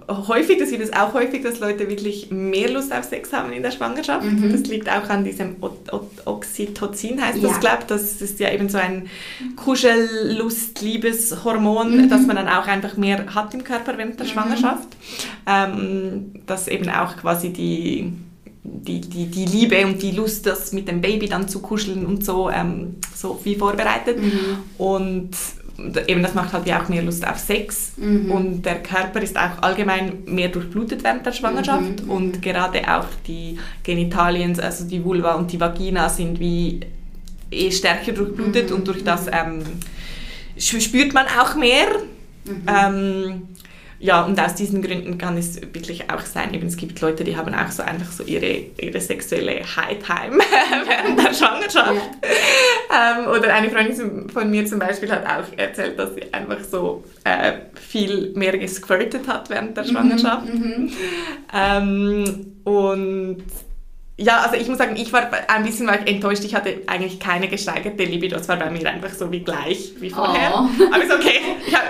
Speaker 2: häufig, das gibt es auch häufig, dass Leute wirklich mehr Lust auf Sex haben in der Schwangerschaft.
Speaker 1: Mhm.
Speaker 2: Das liegt auch an diesem O O Oxytocin, heißt
Speaker 1: Ja.
Speaker 2: das, glaube ich. Das ist ja eben so ein Kuschel-Lust-Liebeshormon,
Speaker 1: Mhm.
Speaker 2: das man dann auch einfach mehr hat im Körper während der
Speaker 1: Mhm.
Speaker 2: Schwangerschaft. Ähm, das eben auch quasi die die, die, die Liebe und die Lust, das mit dem Baby dann zu kuscheln und so, ähm, so wie vorbereitet.
Speaker 1: Mhm.
Speaker 2: Und eben das macht halt ja auch mehr Lust auf Sex.
Speaker 1: Mhm.
Speaker 2: Und der Körper ist auch allgemein mehr durchblutet während der Schwangerschaft.
Speaker 1: Mhm.
Speaker 2: Und gerade auch die Genitalien, also die Vulva und die Vagina sind wie eh stärker durchblutet
Speaker 1: Mhm.
Speaker 2: und durch das ähm, spürt man auch mehr.
Speaker 1: Mhm.
Speaker 2: Ähm, ja, und aus diesen Gründen kann es wirklich auch sein, eben es gibt Leute, die haben auch so einfach so ihre, ihre sexuelle High-Time während der Schwangerschaft. Ähm, oder eine Freundin von mir zum Beispiel hat auch erzählt, dass sie einfach so äh, viel mehr gesquirtet hat während der Schwangerschaft.
Speaker 1: Mhm.
Speaker 2: Ähm, und ja, also ich muss sagen, ich war ein bisschen war enttäuscht. Ich hatte eigentlich keine gesteigerte Libido. Es war bei mir einfach so wie gleich wie vorher.
Speaker 1: Oh.
Speaker 2: Aber ist okay. Ich habe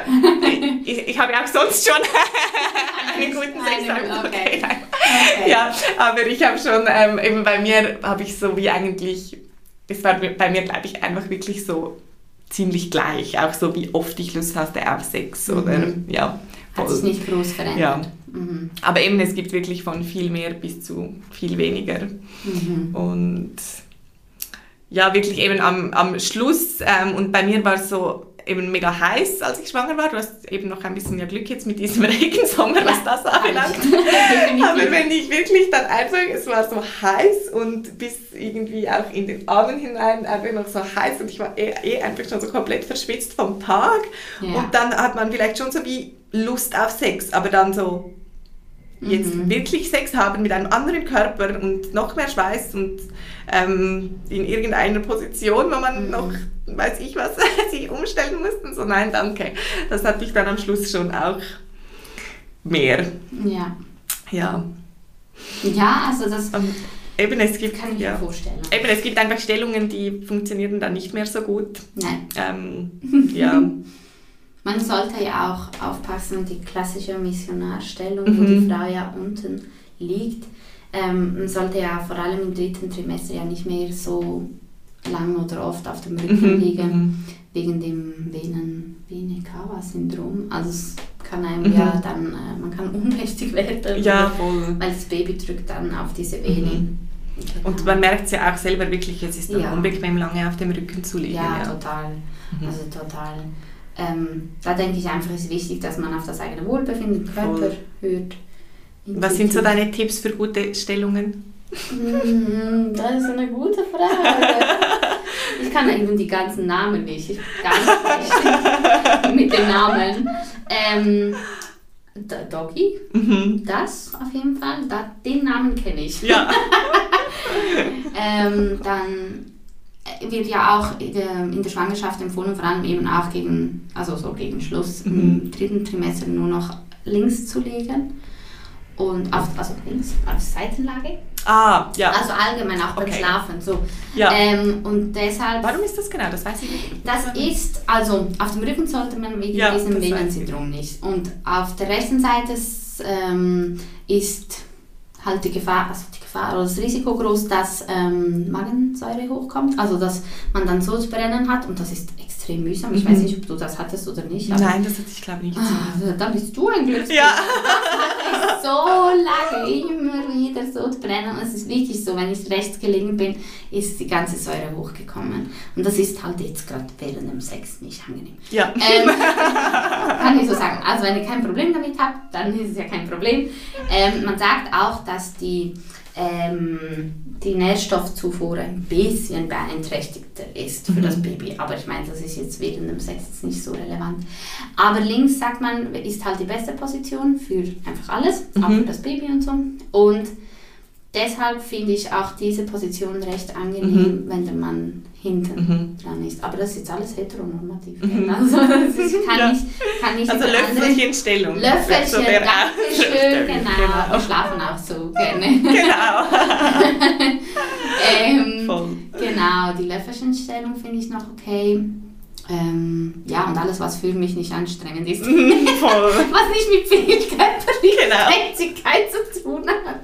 Speaker 2: ich, ich hab ja auch sonst schon einen guten Sex.
Speaker 1: Okay.
Speaker 2: okay.
Speaker 1: Okay.
Speaker 2: Ja, aber ich habe schon, ähm, eben bei mir habe ich so wie eigentlich, es war bei mir, glaube ich, einfach wirklich so ziemlich gleich. Auch so, wie oft ich Lust hatte auf Sex. Oder,
Speaker 1: Mhm.
Speaker 2: ja,
Speaker 1: Hat sich nicht groß verändert.
Speaker 2: Ja.
Speaker 1: Mhm.
Speaker 2: aber eben, es gibt wirklich von viel mehr bis zu viel weniger.
Speaker 1: Mhm.
Speaker 2: Und ja, wirklich eben am, am Schluss. Ähm, und bei mir war es so eben mega heiß, als ich schwanger war. Du hast eben noch ein bisschen ja Glück jetzt mit diesem Regensommer, was das anbelangt. Aber wenn ich wirklich dann einfach, es war so heiß und bis irgendwie auch in den Armen hinein einfach noch so heiß und ich war eh, eh einfach schon so komplett verschwitzt vom Tag.
Speaker 1: Ja.
Speaker 2: Und dann hat man vielleicht schon so wie Lust auf Sex, aber dann so jetzt
Speaker 1: Mhm.
Speaker 2: wirklich Sex haben mit einem anderen Körper und noch mehr Schweiß und ähm, in irgendeiner Position, wo man
Speaker 1: Mhm.
Speaker 2: noch, weiß ich was, sich umstellen muss und so, nein, danke. Das hatte ich dann am Schluss schon auch mehr.
Speaker 1: Ja.
Speaker 2: Ja.
Speaker 1: ja, also das
Speaker 2: Und eben es gibt,
Speaker 1: kann ich mir
Speaker 2: ja,
Speaker 1: vorstellen.
Speaker 2: eben es gibt einfach Stellungen, die funktionieren dann nicht mehr so gut.
Speaker 1: Nein.
Speaker 2: Ähm, ja.
Speaker 1: Man sollte ja auch aufpassen, die klassische Missionarstellung, wo
Speaker 2: Mhm.
Speaker 1: die Frau ja unten liegt, ähm, man sollte ja vor allem im dritten Trimester ja nicht mehr so lang oder oft auf dem Rücken
Speaker 2: Mhm,
Speaker 1: liegen,
Speaker 2: mhm.
Speaker 1: wegen dem Venen, Vene-Cava-Syndrom. Also es kann einem
Speaker 2: Mhm.
Speaker 1: ja dann, äh, man kann ohnmächtig werden,
Speaker 2: Ja, voll.
Speaker 1: weil das Baby drückt dann auf diese Vene.
Speaker 2: Mhm.
Speaker 1: Genau.
Speaker 2: Und man merkt es ja auch selber wirklich, es ist dann
Speaker 1: Ja.
Speaker 2: unbequem, lange auf dem Rücken zu liegen.
Speaker 1: Ja,
Speaker 2: Ja,
Speaker 1: total.
Speaker 2: Mhm.
Speaker 1: Also total. Ähm, da denke ich einfach, es ist wichtig, dass man auf das eigene Wohlbefinden, den Körper
Speaker 2: Voll.
Speaker 1: hört.
Speaker 2: Was sind so deine Tipps für gute Stellungen?
Speaker 1: Mm, Das ist eine gute Frage. Ich kann eben die ganzen Namen nicht. Ich bin ganz mit den Namen. Ähm, Doggy,
Speaker 2: Mhm.
Speaker 1: das auf jeden Fall. Da, den Namen kenne ich.
Speaker 2: Ja.
Speaker 1: Ähm, dann wird ja auch in der, in der Schwangerschaft empfohlen, vor allem eben auch gegen, also so gegen Schluss
Speaker 2: Mhm.
Speaker 1: im dritten Trimester nur noch links zu legen. Und auf, also links, auf Seitenlage.
Speaker 2: Ah, ja.
Speaker 1: Also allgemein auch beim
Speaker 2: Okay.
Speaker 1: Schlafen. So.
Speaker 2: ja.
Speaker 1: Ähm, und deshalb,
Speaker 2: Warum ist das genau? Das weiß ich nicht.
Speaker 1: das ist, also auf dem Rücken sollte man wegen
Speaker 2: Ja,
Speaker 1: diesem Venensyndrom nicht. Und auf der rechten Seite ähm, ist halt die Gefahr, also die Gefahr oder das Risiko groß, dass ähm, Magensäure hochkommt. Also dass man dann so zu brennen hat und das ist extrem mühsam. Ich
Speaker 2: Mhm.
Speaker 1: weiß nicht, ob du das hattest oder nicht.
Speaker 2: Nein, das hatte ich glaube ich nicht.
Speaker 1: Ah, dann bist du ein Glückskind.
Speaker 2: Ja.
Speaker 1: Das hatte ich so lange immer wieder so zu brennen. Und es ist wirklich so, wenn ich rechts gelegen bin, ist die ganze Säure hochgekommen. Und das ist halt jetzt gerade während dem Sex nicht angenehm.
Speaker 2: Ja.
Speaker 1: Ähm, kann ich so sagen. Also wenn ihr kein Problem damit habt, dann ist es ja kein Problem. Ähm, man sagt auch, dass die, ähm, die Nährstoffzufuhr ein bisschen beeinträchtigter ist für
Speaker 2: Mhm.
Speaker 1: das Baby. Aber ich meine, das ist jetzt während dem Sex jetzt nicht so relevant. Aber links, sagt man, ist halt die beste Position für einfach alles, auch
Speaker 2: Mhm.
Speaker 1: für das Baby und so. Und deshalb finde ich auch diese Position recht angenehm, wenn der Mann hinten
Speaker 2: Mhm.
Speaker 1: dran ist. Aber das ist jetzt alles heteronormativ.
Speaker 2: Mhm.
Speaker 1: Also das ist, kann,
Speaker 2: Ja.
Speaker 1: nicht, kann nicht
Speaker 2: Also
Speaker 1: über andere-
Speaker 2: Löffelchenstellung.
Speaker 1: Löffelchen,
Speaker 2: So der
Speaker 1: Dankeschön,
Speaker 2: Löffelchen,
Speaker 1: genau. Wir schlafen auch so gerne.
Speaker 2: Genau.
Speaker 1: ähm,
Speaker 2: Voll.
Speaker 1: genau, die Löffelchenstellung finde ich noch okay. Ähm, ja, und alles, was für mich nicht anstrengend ist.
Speaker 2: Voll.
Speaker 1: Was nicht mit viel körperlicher
Speaker 2: Genau.
Speaker 1: Zu tun hat.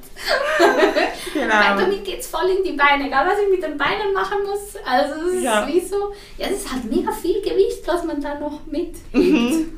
Speaker 1: Weil
Speaker 2: Genau.
Speaker 1: damit geht es voll in die Beine, egal was ich mit den Beinen machen muss. Also es ist
Speaker 2: Ja.
Speaker 1: wie so, ja, es ist halt mega viel Gewicht, was man da noch mit.
Speaker 2: Mhm.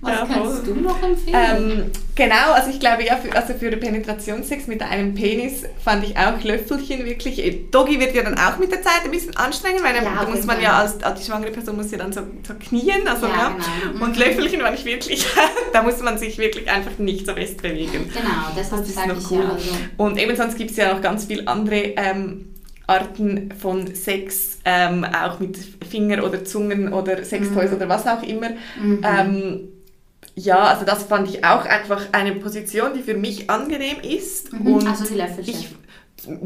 Speaker 1: Was
Speaker 2: Ja,
Speaker 1: kannst du noch empfehlen?
Speaker 2: Ähm, genau, also ich glaube ja, für, also für Penetrationssex mit einem Penis fand ich auch Löffelchen wirklich. eh, Doggy wird ja dann auch mit der Zeit ein bisschen anstrengend, weil
Speaker 1: Ja,
Speaker 2: da muss man
Speaker 1: Fall.
Speaker 2: ja als, als die schwangere Person muss ja dann so, so knien, also
Speaker 1: Ja,
Speaker 2: ja.
Speaker 1: genau.
Speaker 2: Und. Löffelchen fand ich wirklich, da muss man sich wirklich einfach nicht so fest bewegen.
Speaker 1: genau, deshalb
Speaker 2: Das ist noch
Speaker 1: ich
Speaker 2: cool.
Speaker 1: ja. Also,
Speaker 2: Und eben sonst gibt es ja noch ganz viele andere ähm, Arten von Sex, ähm, auch mit Finger oder Zungen oder Sextoys
Speaker 1: Mhm.
Speaker 2: oder was auch immer.
Speaker 1: mhm.
Speaker 2: Ähm, ja, also das fand ich auch einfach eine Position, die für mich angenehm ist.
Speaker 1: Mhm,
Speaker 2: Und
Speaker 1: also die Löffelchen.
Speaker 2: ich,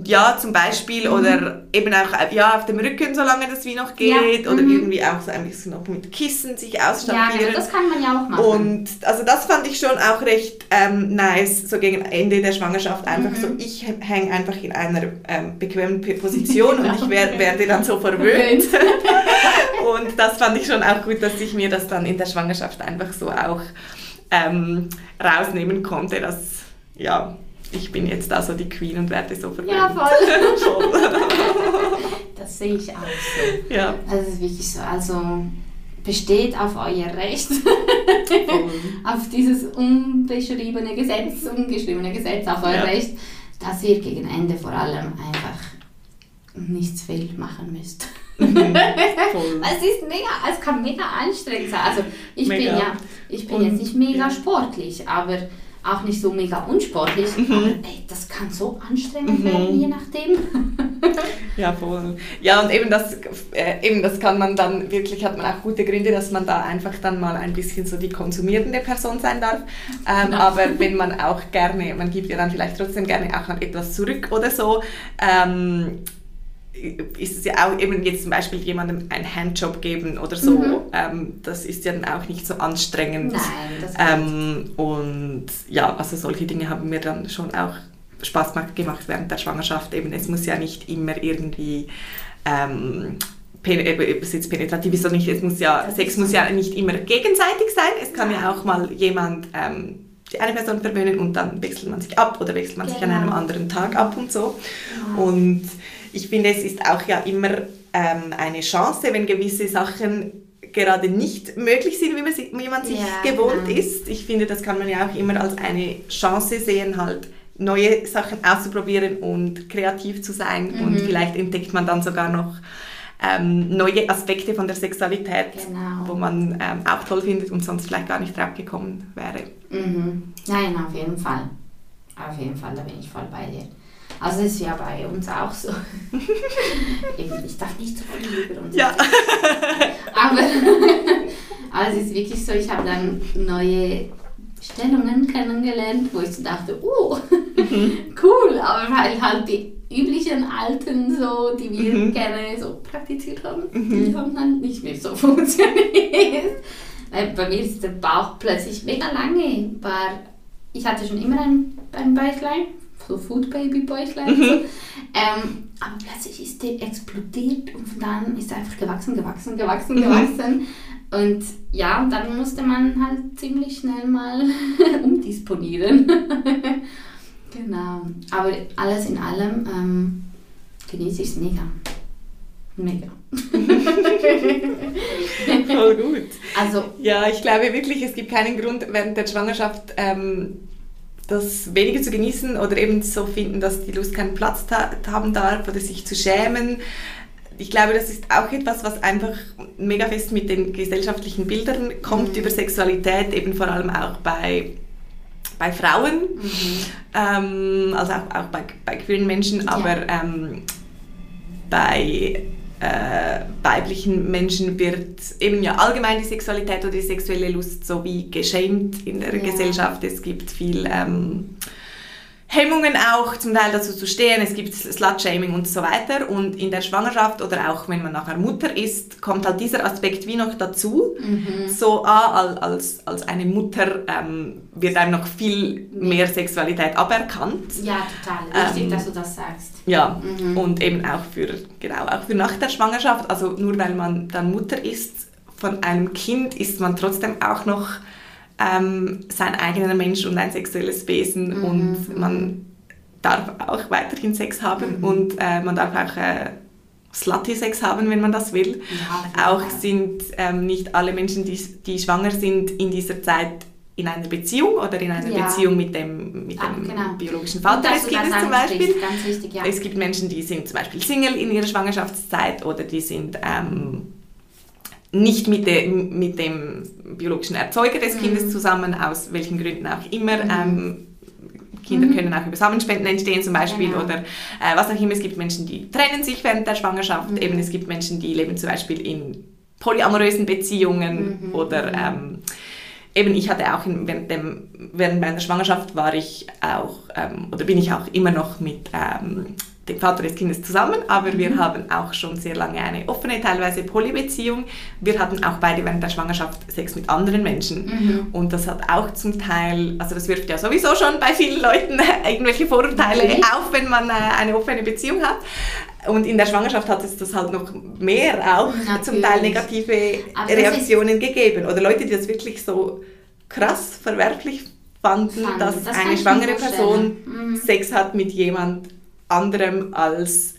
Speaker 2: ja, zum Beispiel,
Speaker 1: Mhm.
Speaker 2: oder eben auch äh, ja, auf dem Rücken, solange das wie noch
Speaker 1: Ja,
Speaker 2: geht, oder
Speaker 1: mhm.
Speaker 2: irgendwie auch so ein bisschen noch mit Kissen sich
Speaker 1: ja,
Speaker 2: ausstaffieren.
Speaker 1: genau, das kann man ja auch machen.
Speaker 2: Und also das fand ich schon auch recht ähm, nice, so gegen Ende der Schwangerschaft einfach
Speaker 1: Mhm.
Speaker 2: so, ich hänge einfach in einer ähm, bequemen Position und ich wer, werde dann so verwöhnt. und das fand ich schon auch gut, dass ich mir das dann in der Schwangerschaft einfach so auch ähm, rausnehmen konnte, dass ja, ich bin jetzt da so die Queen und werde so verwöhnt.
Speaker 1: ja, voll. Das sehe ich auch so.
Speaker 2: ja,
Speaker 1: Also es ist wirklich so. Also besteht auf euer Recht, auf dieses unbeschriebene Gesetz, ungeschriebene Gesetz, auf euer
Speaker 2: Ja.
Speaker 1: Recht, dass ihr gegen Ende vor allem einfach nichts fehl machen müsst.
Speaker 2: Mhm. Voll.
Speaker 1: Es ist mega, es kann mega anstrengend sein. Also ich bin
Speaker 2: Mega.
Speaker 1: ja, ich bin
Speaker 2: Und-
Speaker 1: jetzt nicht mega
Speaker 2: ja.
Speaker 1: sportlich, aber auch nicht so mega unsportlich.
Speaker 2: Mhm.
Speaker 1: Aber ey, das kann so anstrengend
Speaker 2: Mhm.
Speaker 1: werden, je nachdem.
Speaker 2: Ja, voll. Ja, und eben das, äh, eben das kann man dann wirklich, hat man auch gute Gründe, dass man da einfach dann mal ein bisschen so die konsumierende Person sein darf. Ähm,
Speaker 1: Genau.
Speaker 2: Aber wenn man auch gerne, man gibt ja dann vielleicht trotzdem gerne auch noch etwas zurück oder so, ähm, ist es ja auch eben jetzt zum Beispiel jemandem einen Handjob geben oder so,
Speaker 1: Mhm.
Speaker 2: ähm, das ist ja dann auch nicht so anstrengend.
Speaker 1: Nein, das
Speaker 2: Ähm, und ja, also solche Dinge haben mir dann schon auch Spaß ma- gemacht während der Schwangerschaft. Eben, es muss ja nicht immer irgendwie ähm, pen- äh, es jetzt penetrativ ist nicht, es muss ja,
Speaker 1: Das
Speaker 2: Sex muss ja nicht immer gegenseitig sein. Es kann ja
Speaker 1: Ja.
Speaker 2: auch mal jemand ähm, die eine Person verwöhnen und dann wechselt man sich ab oder wechselt man sich an
Speaker 1: Genau.
Speaker 2: einem anderen Tag ab und so.
Speaker 1: Genau.
Speaker 2: Und ich finde, es ist auch ja immer ähm, eine Chance, wenn gewisse Sachen gerade nicht möglich sind, wie man, wie man sich ja, gewohnt genau. ist. Ich finde, das kann man ja auch immer als eine Chance sehen, halt neue Sachen auszuprobieren und kreativ zu sein mhm. und vielleicht entdeckt man dann sogar noch ähm, neue Aspekte von der Sexualität, genau. wo man ähm, auch toll findet und sonst vielleicht gar nicht drauf gekommen wäre.
Speaker 1: Mhm. Nein, auf jeden Fall. Auf jeden Fall, da bin ich voll bei dir. Also das ist ja bei uns auch so. ich darf nicht so viel über uns
Speaker 2: Ja.
Speaker 1: Aber also es ist wirklich so, ich habe dann neue Stellungen kennengelernt, wo ich so dachte, oh, mhm. cool, aber weil halt die üblichen alten so, die wir mhm. gerne so praktiziert haben, mhm. die haben dann nicht mehr so funktioniert. Weil bei mir ist der Bauch plötzlich mega lange, war, ich hatte schon immer ein, ein Bäuchlein, so Food Baby Bäuchlein. Mhm. So. Ähm, aber plötzlich ist der explodiert und dann ist er einfach gewachsen, gewachsen, gewachsen, mhm. gewachsen. Und ja, dann musste man halt ziemlich schnell mal umdisponieren. genau. Aber alles in allem ähm, genieße ich es mega. Mega.
Speaker 2: Voll gut. Also, ja, ich glaube wirklich, es gibt keinen Grund während der Schwangerschaft ähm, das weniger zu genießen oder eben so finden, dass die Lust keinen Platz haben darf oder sich zu schämen ich glaube, das ist auch etwas, was einfach mega fest mit den gesellschaftlichen Bildern kommt mhm. über Sexualität, eben vor allem auch bei, bei Frauen, mhm. ähm, also auch, auch bei, bei queeren Menschen, aber ja. ähm, bei äh, weiblichen Menschen wird eben ja allgemein die Sexualität oder die sexuelle Lust so wie geschämt in der ja. Gesellschaft. Es gibt viel... Ähm, Hemmungen auch zum Teil dazu zu stehen, es gibt Slut-Shaming und so weiter und in der Schwangerschaft oder auch wenn man nachher Mutter ist, kommt halt dieser Aspekt wie noch dazu. Mhm. So ah, als, als eine Mutter ähm, wird einem noch viel mehr Sexualität aberkannt.
Speaker 1: Ja, total. Wichtig, ähm, dass du das sagst.
Speaker 2: Ja, mhm. und eben auch für, genau, auch für nach der Schwangerschaft, also nur weil man dann Mutter ist von einem Kind, ist man trotzdem auch noch ähm, sein eigener Mensch und ein sexuelles Wesen mhm. und man darf auch weiterhin Sex haben mhm. und äh, man darf auch äh, Slutty-Sex haben, wenn man das will. Ja, auch sind ähm, nicht alle Menschen, die, die schwanger sind, in dieser Zeit in einer Beziehung oder in einer ja. Beziehung mit dem, mit dem genau. biologischen Vater des Kindes zum Beispiel. Wichtig, ja. Es gibt Menschen, die sind zum Beispiel Single in ihrer Schwangerschaftszeit oder die sind ähm, nicht mit, de, mit dem biologischen Erzeuger des Kindes mhm. zusammen, aus welchen Gründen auch immer. Mhm. Ähm, Kinder mhm. können auch über Samenspenden entstehen zum Beispiel genau. oder äh, was auch immer. Es gibt Menschen, die trennen sich während der Schwangerschaft. Mhm. Eben es gibt Menschen, die leben zum Beispiel in polyamorösen Beziehungen mhm. oder ähm, eben ich hatte auch in, während, dem, während meiner Schwangerschaft war ich auch ähm, oder bin ich auch immer noch mit ähm, dem Vater des Kindes zusammen, aber wir mhm. haben auch schon sehr lange eine offene, teilweise Polybeziehung. Wir hatten auch beide während der Schwangerschaft Sex mit anderen Menschen mhm. und das hat auch zum Teil, also das wirft ja sowieso schon bei vielen Leuten irgendwelche Vorurteile okay. auf, wenn man äh, eine offene Beziehung hat. Und in der Schwangerschaft hat es das halt noch mehr auch Natürlich. zum Teil negative Reaktionen gegeben oder Leute, die das wirklich so krass verwerflich fanden, Fand. dass das eine schwangere Person mhm. Sex hat mit jemand anderem als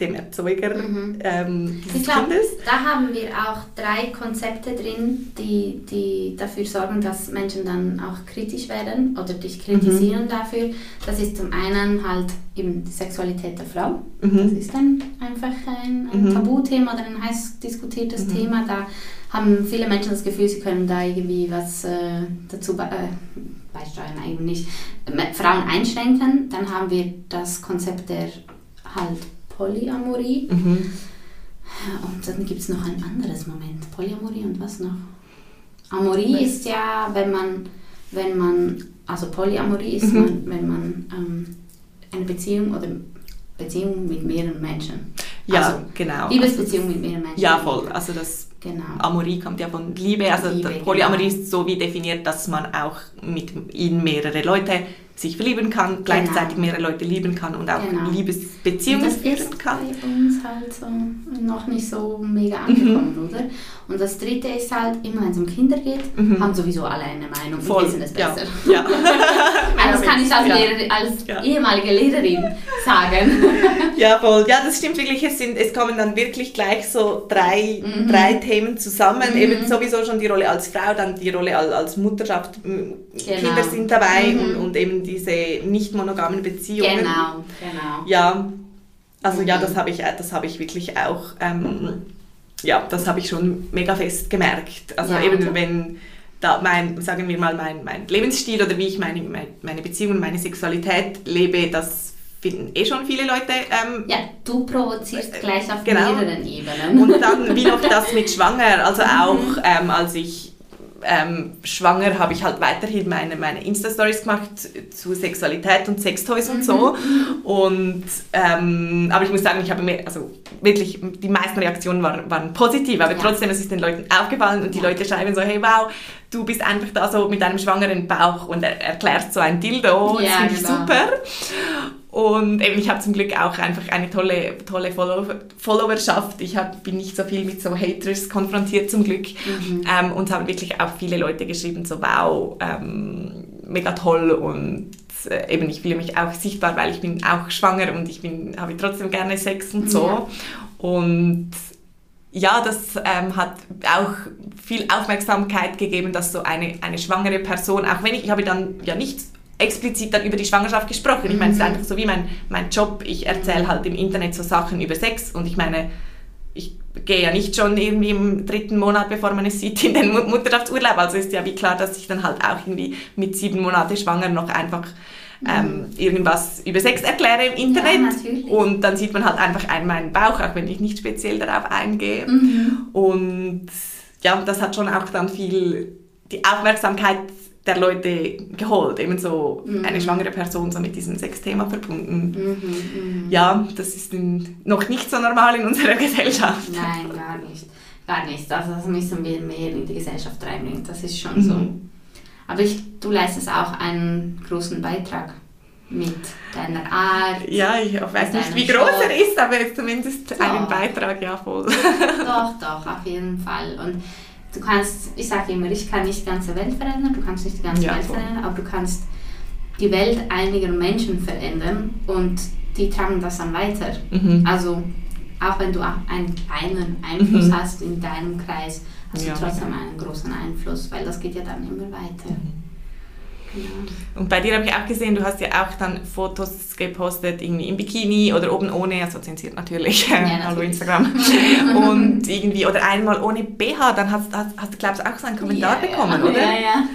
Speaker 2: dem Erzeuger mhm. ähm,
Speaker 1: dieses ich glaub, Kindes. Da haben wir auch drei Konzepte drin, die, die dafür sorgen, dass Menschen dann auch kritisch werden oder dich kritisieren mhm. dafür. Das ist zum einen halt eben die Sexualität der Frau. Mhm. Das ist dann einfach ein, ein mhm. Tabuthema oder ein heiß diskutiertes mhm. Thema. Da haben viele Menschen das Gefühl, sie können da irgendwie was äh, dazu äh, beisteuern, eigentlich Frauen einschränken. Dann haben wir das Konzept der halt Polyamorie. Mhm. Und dann gibt es noch ein anderes Moment. Polyamorie und was noch? Amorie was? ist ja, wenn man, wenn man, also Polyamorie ist, mhm. man, wenn man ähm, eine Beziehung oder Beziehung mit mehreren Menschen.
Speaker 2: Ja, also, genau.
Speaker 1: Liebesbeziehung mit mehreren Menschen.
Speaker 2: Ja, voll. Also das Genau. Amorie kommt ja von Liebe, also Liebe, Polyamorie genau. ist so wie definiert, dass man auch mit in mehrere Leute sich verlieben kann, genau. gleichzeitig mehrere Leute lieben kann und auch genau. Liebesbeziehungen führen kann.
Speaker 1: Das ist bei uns halt so noch nicht so mega angekommen, mhm. oder? Und das Dritte ist halt, immer wenn es um Kinder geht, mhm. haben sowieso alle eine Meinung
Speaker 2: Voll.
Speaker 1: und wissen es besser.
Speaker 2: Ja. ja.
Speaker 1: das kann ich als, Lehrerin, als ja. ehemalige Lehrerin sagen.
Speaker 2: ja, voll. Ja, das stimmt wirklich. Es, sind, es kommen dann wirklich gleich so drei, mhm. drei Themen zusammen. Mhm. Eben sowieso schon die Rolle als Frau, dann die Rolle als, als Mutterschaft. Genau. Kinder sind dabei mhm. und, und eben diese nicht monogamen Beziehungen.
Speaker 1: Genau, genau.
Speaker 2: Ja, also ja, das habe ich, das hab ich wirklich auch, ähm, ja, das habe ich schon mega fest gemerkt. Also ja, eben, okay. wenn da mein, sagen wir mal, mein, mein Lebensstil oder wie ich meine, meine Beziehung, meine Sexualität lebe, das finden eh schon viele Leute.
Speaker 1: Ähm, ja, du provozierst äh, gleich auf genau. mehreren Ebenen.
Speaker 2: Und dann wie noch das mit Schwanger, also mhm. auch ähm, als ich ähm, schwanger habe ich halt weiterhin meine, meine Insta-Stories gemacht zu Sexualität und Sextoys und so. Mhm. Und, ähm, aber ich muss sagen, ich habe mir, also wirklich, die meisten Reaktionen waren, waren positiv, aber ja. trotzdem, es ist den Leuten aufgefallen und die ja. Leute schreiben so, hey wow, du bist einfach da so mit einem schwangeren Bauch und er erklärst so ein Dildo, ja, das finde ich genau. super. Und eben, ich habe zum Glück auch einfach eine tolle, tolle Follower, Followerschaft. Ich hab, bin nicht so viel mit so Haters konfrontiert zum Glück. Mhm. Ähm, und haben wirklich auch viele Leute geschrieben, so wow, ähm, mega toll und äh, eben ich fühle mich auch sichtbar, weil ich bin auch schwanger und ich bin, habe trotzdem gerne Sex und so. Ja. Und ja, das ähm, hat auch viel Aufmerksamkeit gegeben, dass so eine, eine schwangere Person, auch wenn ich, ich habe dann ja nicht explizit dann über die Schwangerschaft gesprochen. Ich meine, es ist mhm. einfach so wie mein, mein Job. Ich erzähle halt im Internet so Sachen über Sex und ich meine, ich gehe ja nicht schon irgendwie im dritten Monat, bevor man es sieht, in den Mutterschaftsurlaub. Also ist ja wie klar, dass ich dann halt auch irgendwie mit sieben Monaten schwanger noch einfach ähm, mhm. irgendwas über Sex erkläre im Internet. Ja, und dann sieht man halt einfach einen meinen Bauch, auch wenn ich nicht speziell darauf eingehe. Mhm. Und ja, das hat schon auch dann viel die Aufmerksamkeit der Leute geholt, eben so mhm. eine schwangere Person so mit diesem Sexthema verbunden. Mhm, mh. Ja, das ist noch nicht so normal in unserer Gesellschaft.
Speaker 1: Nein, gar nicht. Gar nicht. Also das müssen wir mehr in die Gesellschaft reinbringen, das ist schon mhm. so. Aber ich, du leistest auch einen großen Beitrag mit deiner Art.
Speaker 2: Ja, ich weiß nicht, wie groß er ist, aber zumindest doch. einen Beitrag, ja voll.
Speaker 1: Doch, doch, auf jeden Fall. Und du kannst, ich sage immer, ich kann nicht die ganze Welt verändern, du kannst nicht die ganze ja, Welt voll. verändern, aber du kannst die Welt einiger Menschen verändern und die tragen das dann weiter. Mhm. Also auch wenn du einen kleinen Einfluss mhm. hast in deinem Kreis, hast ja, du trotzdem ja. einen großen Einfluss, weil das geht ja dann immer weiter. Mhm.
Speaker 2: Und bei dir habe ich auch gesehen, du hast ja auch dann Fotos gepostet, irgendwie im Bikini oder oben ohne, also zensiert natürlich, ja, natürlich. hallo Instagram. und irgendwie, oder einmal ohne BH, dann hast, hast, hast du, glaube ich, auch so einen Kommentar ja, bekommen,
Speaker 1: ja.
Speaker 2: oder?
Speaker 1: Ja, ja.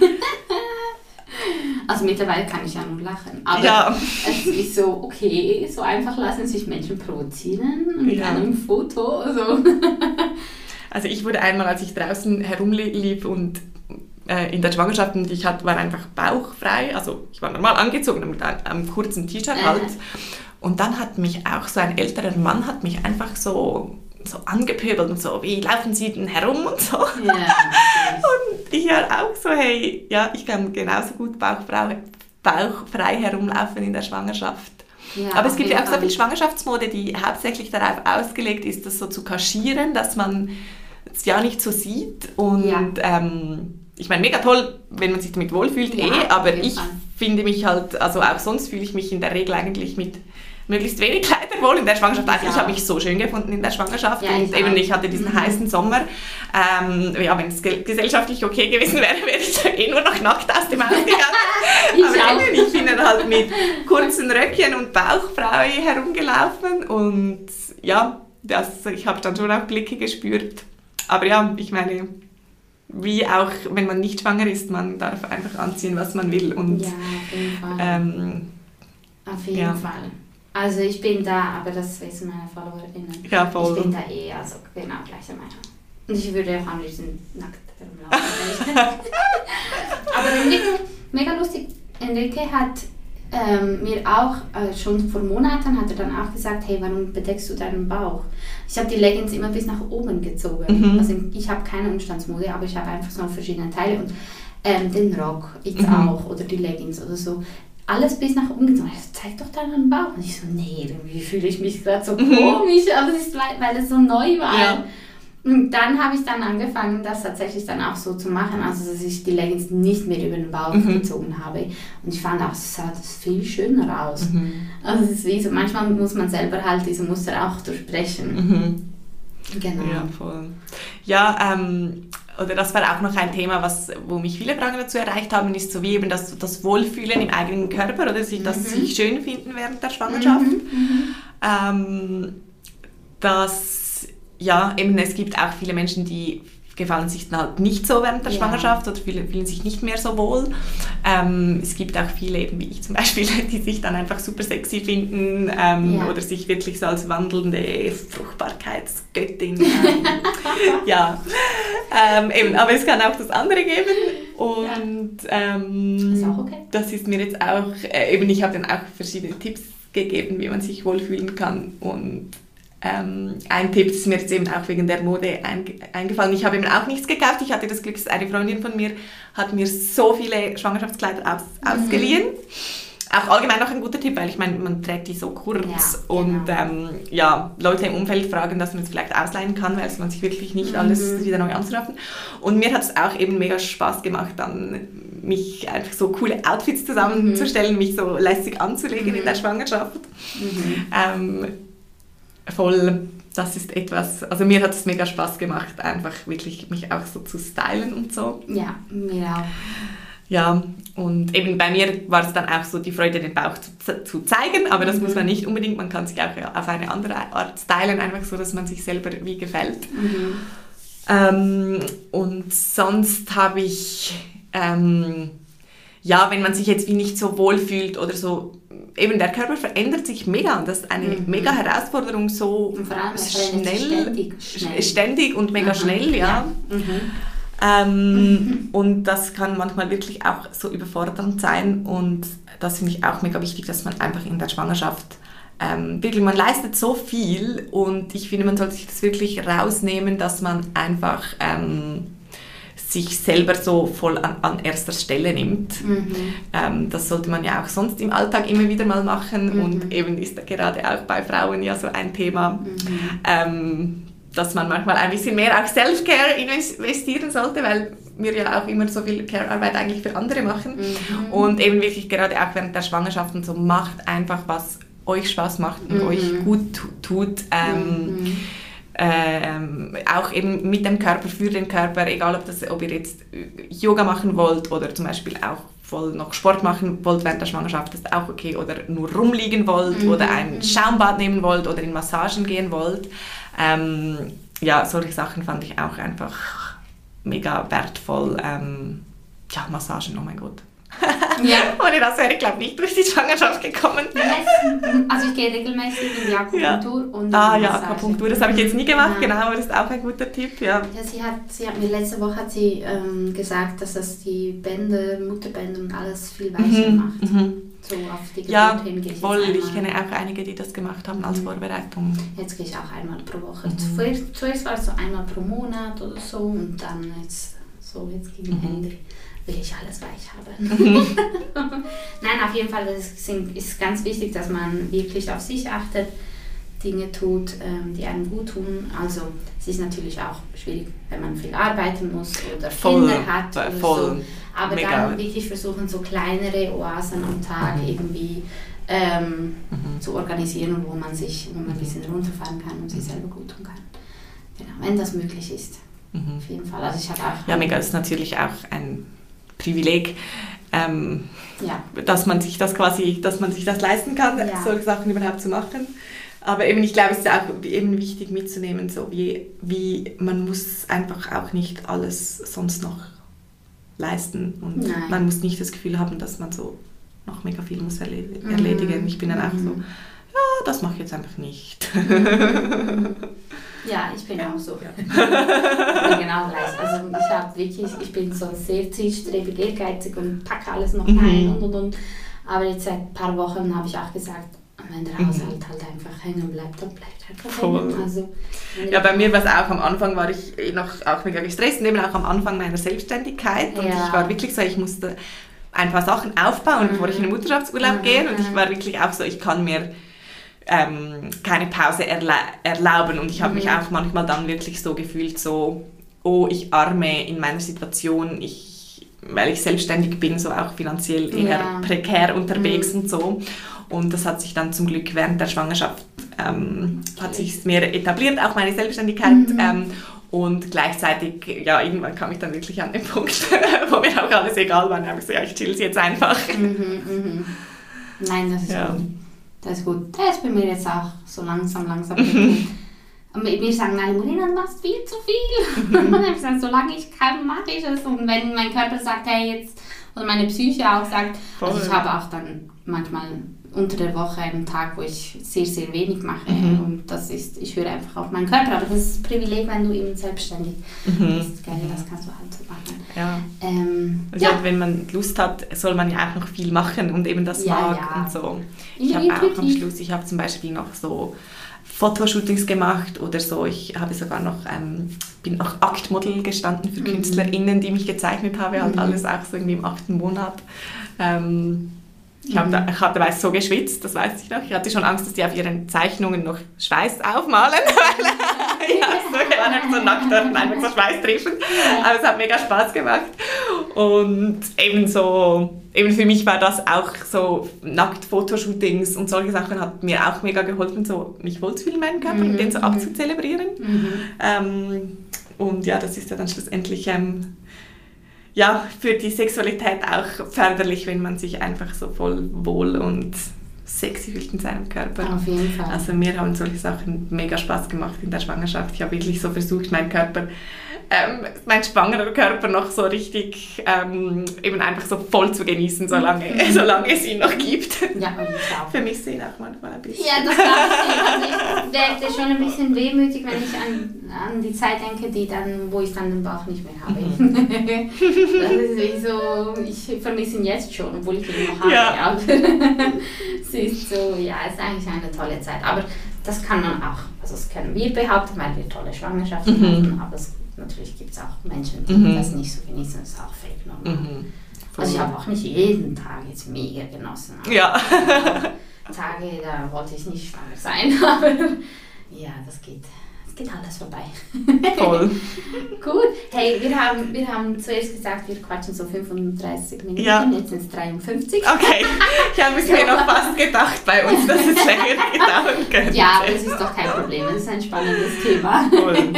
Speaker 1: Also mittlerweile kann ich ja nur lachen. Aber
Speaker 2: ja.
Speaker 1: es ist so, okay, so einfach lassen sich Menschen provozieren mit ja. einem Foto. So.
Speaker 2: Also ich wurde einmal, als ich draußen herumlief und äh, in der Schwangerschaft und ich hat, war einfach bauchfrei, also ich war normal angezogen mit einem, einem kurzen T-Shirt halt. Und dann hat mich auch so ein älterer Mann hat mich einfach so so angepöbelt und so, wie laufen Sie denn herum und so. Ja, und ich halt auch so, hey, ja, ich kann genauso gut bauchfrei, bauchfrei herumlaufen in der Schwangerschaft. Ja, Aber es gibt ja auch so viel Schwangerschaftsmode, die hauptsächlich darauf ausgelegt ist, das so zu kaschieren, dass man es ja nicht so sieht. Und ja. ähm, ich meine, mega toll, wenn man sich damit wohlfühlt, ja, eh, aber ich Fall. finde mich halt, also auch sonst fühle ich mich in der Regel eigentlich mit möglichst wenig Kleider wohl in der Schwangerschaft. Ja. Ich habe mich so schön gefunden in der Schwangerschaft ja, und eben ich hatte diesen mhm. heißen Sommer. Ähm, ja, wenn es gesellschaftlich okay gewesen wäre, wäre ich eh nur noch nackt aus dem Haus gegangen. Aber eben, ich bin dann halt mit kurzen Röckchen und Bauchfrau herumgelaufen und ja, das, ich habe dann schon auch Blicke gespürt. Aber ja, ich meine, wie auch wenn man nicht schwanger ist, man darf einfach anziehen, was man will. Und,
Speaker 1: ja, auf jeden Fall. Ähm, auf jeden ja. Fall. Also ich bin da, aber das wissen meine Followerinnen.
Speaker 2: Ja, voll.
Speaker 1: Ich bin da eh, also genau gleicher Meinung. Und ich würde auch am liebsten nackt herumlaufen. aber Enrique, mega lustig, Enrique hat ähm, mir auch äh, schon vor Monaten hat er dann auch gesagt, hey, warum bedeckst du deinen Bauch? Ich habe die Leggings immer bis nach oben gezogen. Mhm. Also ich habe keine Umstandsmode, aber ich habe einfach so verschiedene Teile und ähm, den Rock jetzt mhm. auch oder die Leggings oder so. Alles bis nach oben gezogen. Ich zeig doch deinen Bauch. Und ich so, nee, irgendwie fühle ich mich gerade so mhm. komisch, aber es ist, weil, weil es so neu war. Ja. Und dann habe ich dann angefangen, das tatsächlich dann auch so zu machen, also dass ich die Leggings nicht mehr über den Bauch mhm. gezogen habe. Und ich fand auch, es sah viel schöner aus. Mhm. Also es ist wie so, manchmal muss man selber halt diese Muster auch durchbrechen. Mhm.
Speaker 2: Genau. Ja, voll. Ja, ähm, oder das war auch noch ein Thema, was, wo mich viele Fragen dazu erreicht haben, ist so wie eben das, das Wohlfühlen im eigenen Körper oder sich, das mhm. sich schön finden während der Schwangerschaft. Mhm. mhm. Ähm, dass, ja, eben es gibt auch viele Menschen, die gefallen sich dann halt nicht so während der ja. Schwangerschaft oder fühlen, fühlen, sich nicht mehr so wohl. Ähm, es gibt auch viele, eben wie ich zum Beispiel, die sich dann einfach super sexy finden ähm, ja. oder sich wirklich so als wandelnde Fruchtbarkeitsgöttin. Ähm, ja, ähm, eben, aber es kann auch das andere geben und ähm, ist okay. das ist mir jetzt auch, äh, eben ich habe dann auch verschiedene Tipps gegeben, wie man sich wohlfühlen kann und ähm, ein Tipp ist mir jetzt eben auch wegen der Mode eingefallen. Ich habe eben auch nichts gekauft. Ich hatte das Glück, eine Freundin von mir hat mir so viele Schwangerschaftskleider aus, mhm. ausgeliehen. Auch allgemein noch ein guter Tipp, weil ich meine, man trägt die so kurz ja, und genau. ähm, ja, Leute im Umfeld fragen, dass man es vielleicht ausleihen kann, weil man sich wirklich nicht mhm. alles wieder neu anzuraffen. Und mir hat es auch eben mega Spaß gemacht, dann mich einfach so coole Outfits zusammenzustellen, mhm. mich so lässig anzulegen in der mhm. Schwangerschaft. Mhm. Ähm, voll, das ist etwas, also mir hat es mega Spaß gemacht, einfach wirklich mich auch so zu stylen und so.
Speaker 1: Ja, mir auch.
Speaker 2: Ja, und eben bei mir war es dann auch so die Freude, den Bauch zu, zu zeigen, aber das mhm. muss man nicht unbedingt, man kann sich auch auf eine andere Art stylen, einfach so, dass man sich selber wie gefällt. Mhm. Ähm, und sonst habe ich, ähm, ja, wenn man sich jetzt wie nicht so wohl fühlt oder so eben der Körper verändert sich mega und das ist eine mhm. mega Herausforderung, so schnell, ständig, schnell, ständig, und mega mhm. schnell, ja. ja. Mhm. Ähm, mhm. und das kann manchmal wirklich auch so überfordernd sein und das finde ich auch mega wichtig, dass man einfach in der Schwangerschaft ähm, wirklich, man leistet so viel und ich finde, man sollte sich das wirklich rausnehmen, dass man einfach ähm, sich selber so voll an, an erster Stelle nimmt. Mhm. Ähm, das sollte man ja auch sonst im Alltag immer wieder mal machen mhm. und eben ist da gerade auch bei Frauen ja so ein Thema, mhm. ähm, dass man manchmal ein bisschen mehr auf Self-Care investieren sollte, weil wir ja auch immer so viel Care-Arbeit eigentlich für andere machen mhm. und eben wirklich gerade auch während der Schwangerschaft und so macht einfach, was euch Spaß macht und euch mhm. gut tut. Ähm, mhm ähm, auch eben mit dem Körper, für den Körper, egal ob, das, ob ihr jetzt Yoga machen wollt oder zum Beispiel auch voll noch Sport machen wollt während der Schwangerschaft, ist auch okay. Oder nur rumliegen wollt mhm. oder ein Schaumbad nehmen wollt oder in Massagen gehen wollt. Ähm, ja, solche Sachen fand ich auch einfach mega wertvoll. Ähm, ja, Massagen, oh mein Gott. Ja. Ohne das wäre ich, glaube nicht durch die Schwangerschaft gekommen.
Speaker 1: Also ich gehe regelmäßig in die Akupunktur
Speaker 2: ja. und Ah ja, Akupunktur, das habe ich jetzt nie gemacht, ja. genau, aber das ist auch ein guter Tipp, ja.
Speaker 1: Ja, sie hat, sie hat mir letzte Woche hat sie, ähm, gesagt, dass das die Bänder, Mutterbänder und alles viel weicher mhm. macht. Mhm. So auf die Geburt
Speaker 2: ja, hin gehe ich voll, ich kenne auch einige, die das gemacht haben als mhm. Vorbereitung.
Speaker 1: Jetzt gehe ich auch einmal pro Woche. Mhm. Zuerst, zuerst war es so einmal pro Monat oder so und dann jetzt so jetzt gegen. Ende will ich alles weich haben. Nein, auf jeden Fall ist es ganz wichtig, dass man wirklich auf sich achtet, Dinge tut, ähm, die einem gut tun. Also es ist natürlich auch schwierig, wenn man viel arbeiten muss oder voll, Kinder hat oder voll. so. Aber Mega. dann wirklich versuchen, so kleinere Oasen am Tag mhm. irgendwie ähm, mhm. zu organisieren, wo man sich, wo man ein bisschen runterfahren kann und sich selber gut tun kann. Genau, wenn das möglich ist. Mhm. Auf jeden Fall. Also ich habe auch
Speaker 2: ja, mega ist natürlich auch ein Privileg, ähm, ja. dass man sich das quasi, dass man sich das leisten kann, ja. solche Sachen überhaupt zu machen. Aber eben, ich glaube, es ist auch eben wichtig mitzunehmen, so wie, wie man muss einfach auch nicht alles sonst noch leisten und Nein. man muss nicht das Gefühl haben, dass man so noch mega viel muss erledigen. Mhm. Ich bin dann auch so, mhm. ja, das mache ich jetzt einfach nicht.
Speaker 1: Mhm. Ja, ich bin ja. auch so. Ja. ich bin genau gleich. Also ich habe wirklich, ich bin so sehr zielstrebig, ehrgeizig und packe alles noch mhm. rein und und und. Aber jetzt seit ein paar Wochen habe ich auch gesagt, wenn der Haushalt mhm. halt einfach hängen bleibt, dann bleibt er einfach Voll. hängen. Also,
Speaker 2: ja, bei mir war es auch am Anfang, war ich eh noch auch mega gestresst, eben auch am Anfang meiner Selbstständigkeit. Und ja. ich war wirklich so, ich musste ein paar Sachen aufbauen, mhm. bevor ich in den Mutterschaftsurlaub mhm. gehe. Und ich war wirklich auch so, ich kann mir ähm, keine Pause erla erlauben. Und ich habe mhm. mich auch manchmal dann wirklich so gefühlt, so, oh, ich arme in meiner Situation, ich, weil ich selbstständig bin, so auch finanziell eher ja. prekär unterwegs mhm. und so. Und das hat sich dann zum Glück während der Schwangerschaft ähm, hat sich mehr etabliert, auch meine Selbstständigkeit. Mhm. Ähm, und gleichzeitig, ja, irgendwann kam ich dann wirklich an den Punkt, wo mir auch alles egal war. Und habe ich gesagt, ja, ich chill jetzt einfach.
Speaker 1: Mhm, mh. Nein, das ist ja. gut. Das ist gut. Das ist bei mir jetzt auch so langsam, langsam. Und mir sagen alle, Morena, du machst viel zu viel. Mhm. Und ich gesagt, solange ich kann, mache ich es. Und wenn mein Körper sagt, hey, jetzt, oder meine Psyche auch sagt, Voll. also ich habe auch dann manchmal unter der Woche einen Tag, wo ich sehr, sehr wenig mache. Mhm. Und das ist, ich höre einfach auf meinen Körper. Aber das ist ein Privileg, wenn du eben selbstständig mhm. bist. Gell? Das kannst du halt so machen.
Speaker 2: Ja. Ähm, also ja. wenn man Lust hat, soll man ja auch noch viel machen und eben das ja, mag ja. und so. Ich habe auch am Schluss, ich habe zum Beispiel noch so Fotoshootings gemacht oder so. Ich habe sogar noch, ähm, bin auch Aktmodel gestanden für mhm. KünstlerInnen, die mich gezeichnet haben, halt mhm. alles auch so irgendwie im achten Monat. Ähm, ich, hab da, ich hatte weiß, so geschwitzt, das weiß ich noch. Ich hatte schon Angst, dass die auf ihren Zeichnungen noch Schweiß aufmalen, weil ja, so, wir waren einfach so nackt und einfach so Schweiß triefen. Aber es hat mega Spaß gemacht. Und eben so, eben für mich war das auch so nackt Fotoshootings und solche Sachen hat mir auch mega geholfen, so mich wohlzufühlen in meinem Körper mhm. und den so abzuzelebrieren. Mhm. Ähm, und ja, das ist ja dann schlussendlich ähm, ja, für die Sexualität auch förderlich, wenn man sich einfach so voll wohl und sexy fühlt in seinem Körper.
Speaker 1: Auf jeden Fall.
Speaker 2: Also mir haben solche Sachen mega Spaß gemacht in der Schwangerschaft. Ich habe wirklich so versucht, meinen Körper ähm, mein schwangerer Körper noch so richtig ähm, eben einfach so voll zu genießen, solange, mhm. solange es ihn noch gibt.
Speaker 1: Ja, und ich
Speaker 2: auch. Für mich sehen auch manchmal ein bisschen.
Speaker 1: Ja, das glaube ich. Also ich werde schon ein bisschen wehmütig, wenn ich an, an die Zeit denke, die dann, wo ich dann den Bauch nicht mehr habe. Mhm. das ist so, ich vermisse ihn jetzt schon, obwohl ich ihn noch habe. Ja. es ist so, ja, es ist eigentlich eine tolle Zeit. Aber das kann man auch, also das können wir behaupten, weil wir tolle Schwangerschaften mhm. hatten, aber es natürlich gibt es auch Menschen, die mhm. das nicht so genießen, das ist auch fake normal. Mhm. Also ich habe auch nicht jeden Tag jetzt mega genossen.
Speaker 2: Ja.
Speaker 1: Tage, da wollte ich nicht schwanger sein, aber ja, das geht geht alles vorbei.
Speaker 2: Voll.
Speaker 1: Gut. Hey, wir haben, wir haben zuerst gesagt, wir quatschen so 35 Minuten, ja. jetzt sind es 53.
Speaker 2: Okay, ich habe mir noch fast gedacht bei uns, dass es länger dauern könnte.
Speaker 1: Ja, das ist doch kein Problem, das ist ein spannendes Thema.
Speaker 2: Voll.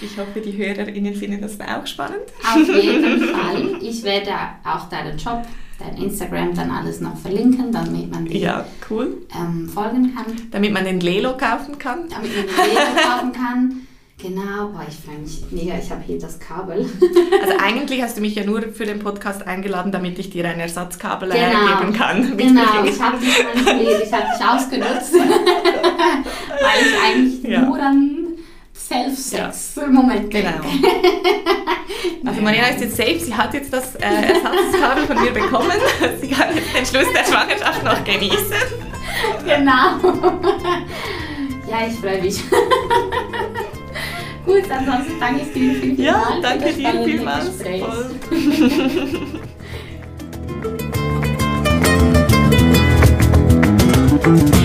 Speaker 2: Ich hoffe, die HörerInnen finden das auch spannend.
Speaker 1: Auf jeden Fall. Ich werde auch deinen Job dein Instagram dann alles noch verlinken, damit man
Speaker 2: die ja, cool.
Speaker 1: ähm, folgen kann.
Speaker 2: Damit man den Lelo kaufen kann.
Speaker 1: Damit man den Lelo kaufen kann. Genau, boah, ich freue mich mega, ich habe hier das Kabel.
Speaker 2: Also eigentlich hast du mich ja nur für den Podcast eingeladen, damit ich dir ein Ersatzkabel genau, geben kann.
Speaker 1: Genau, ich habe dich manipuliert, ich habe dich ausgenutzt, weil ich eigentlich ja. nur an Self-Sex-Moment
Speaker 2: ja. Genau. Also Mariana ist jetzt safe, sie hat jetzt das äh, Ersatzkabel von mir bekommen. Sie kann jetzt den Schluss der Schwangerschaft noch genießen.
Speaker 1: Genau. Ja, ich freue mich. Gut, ansonsten danke ich dir vielmals.
Speaker 2: Ja, danke dir vielmals. Voll.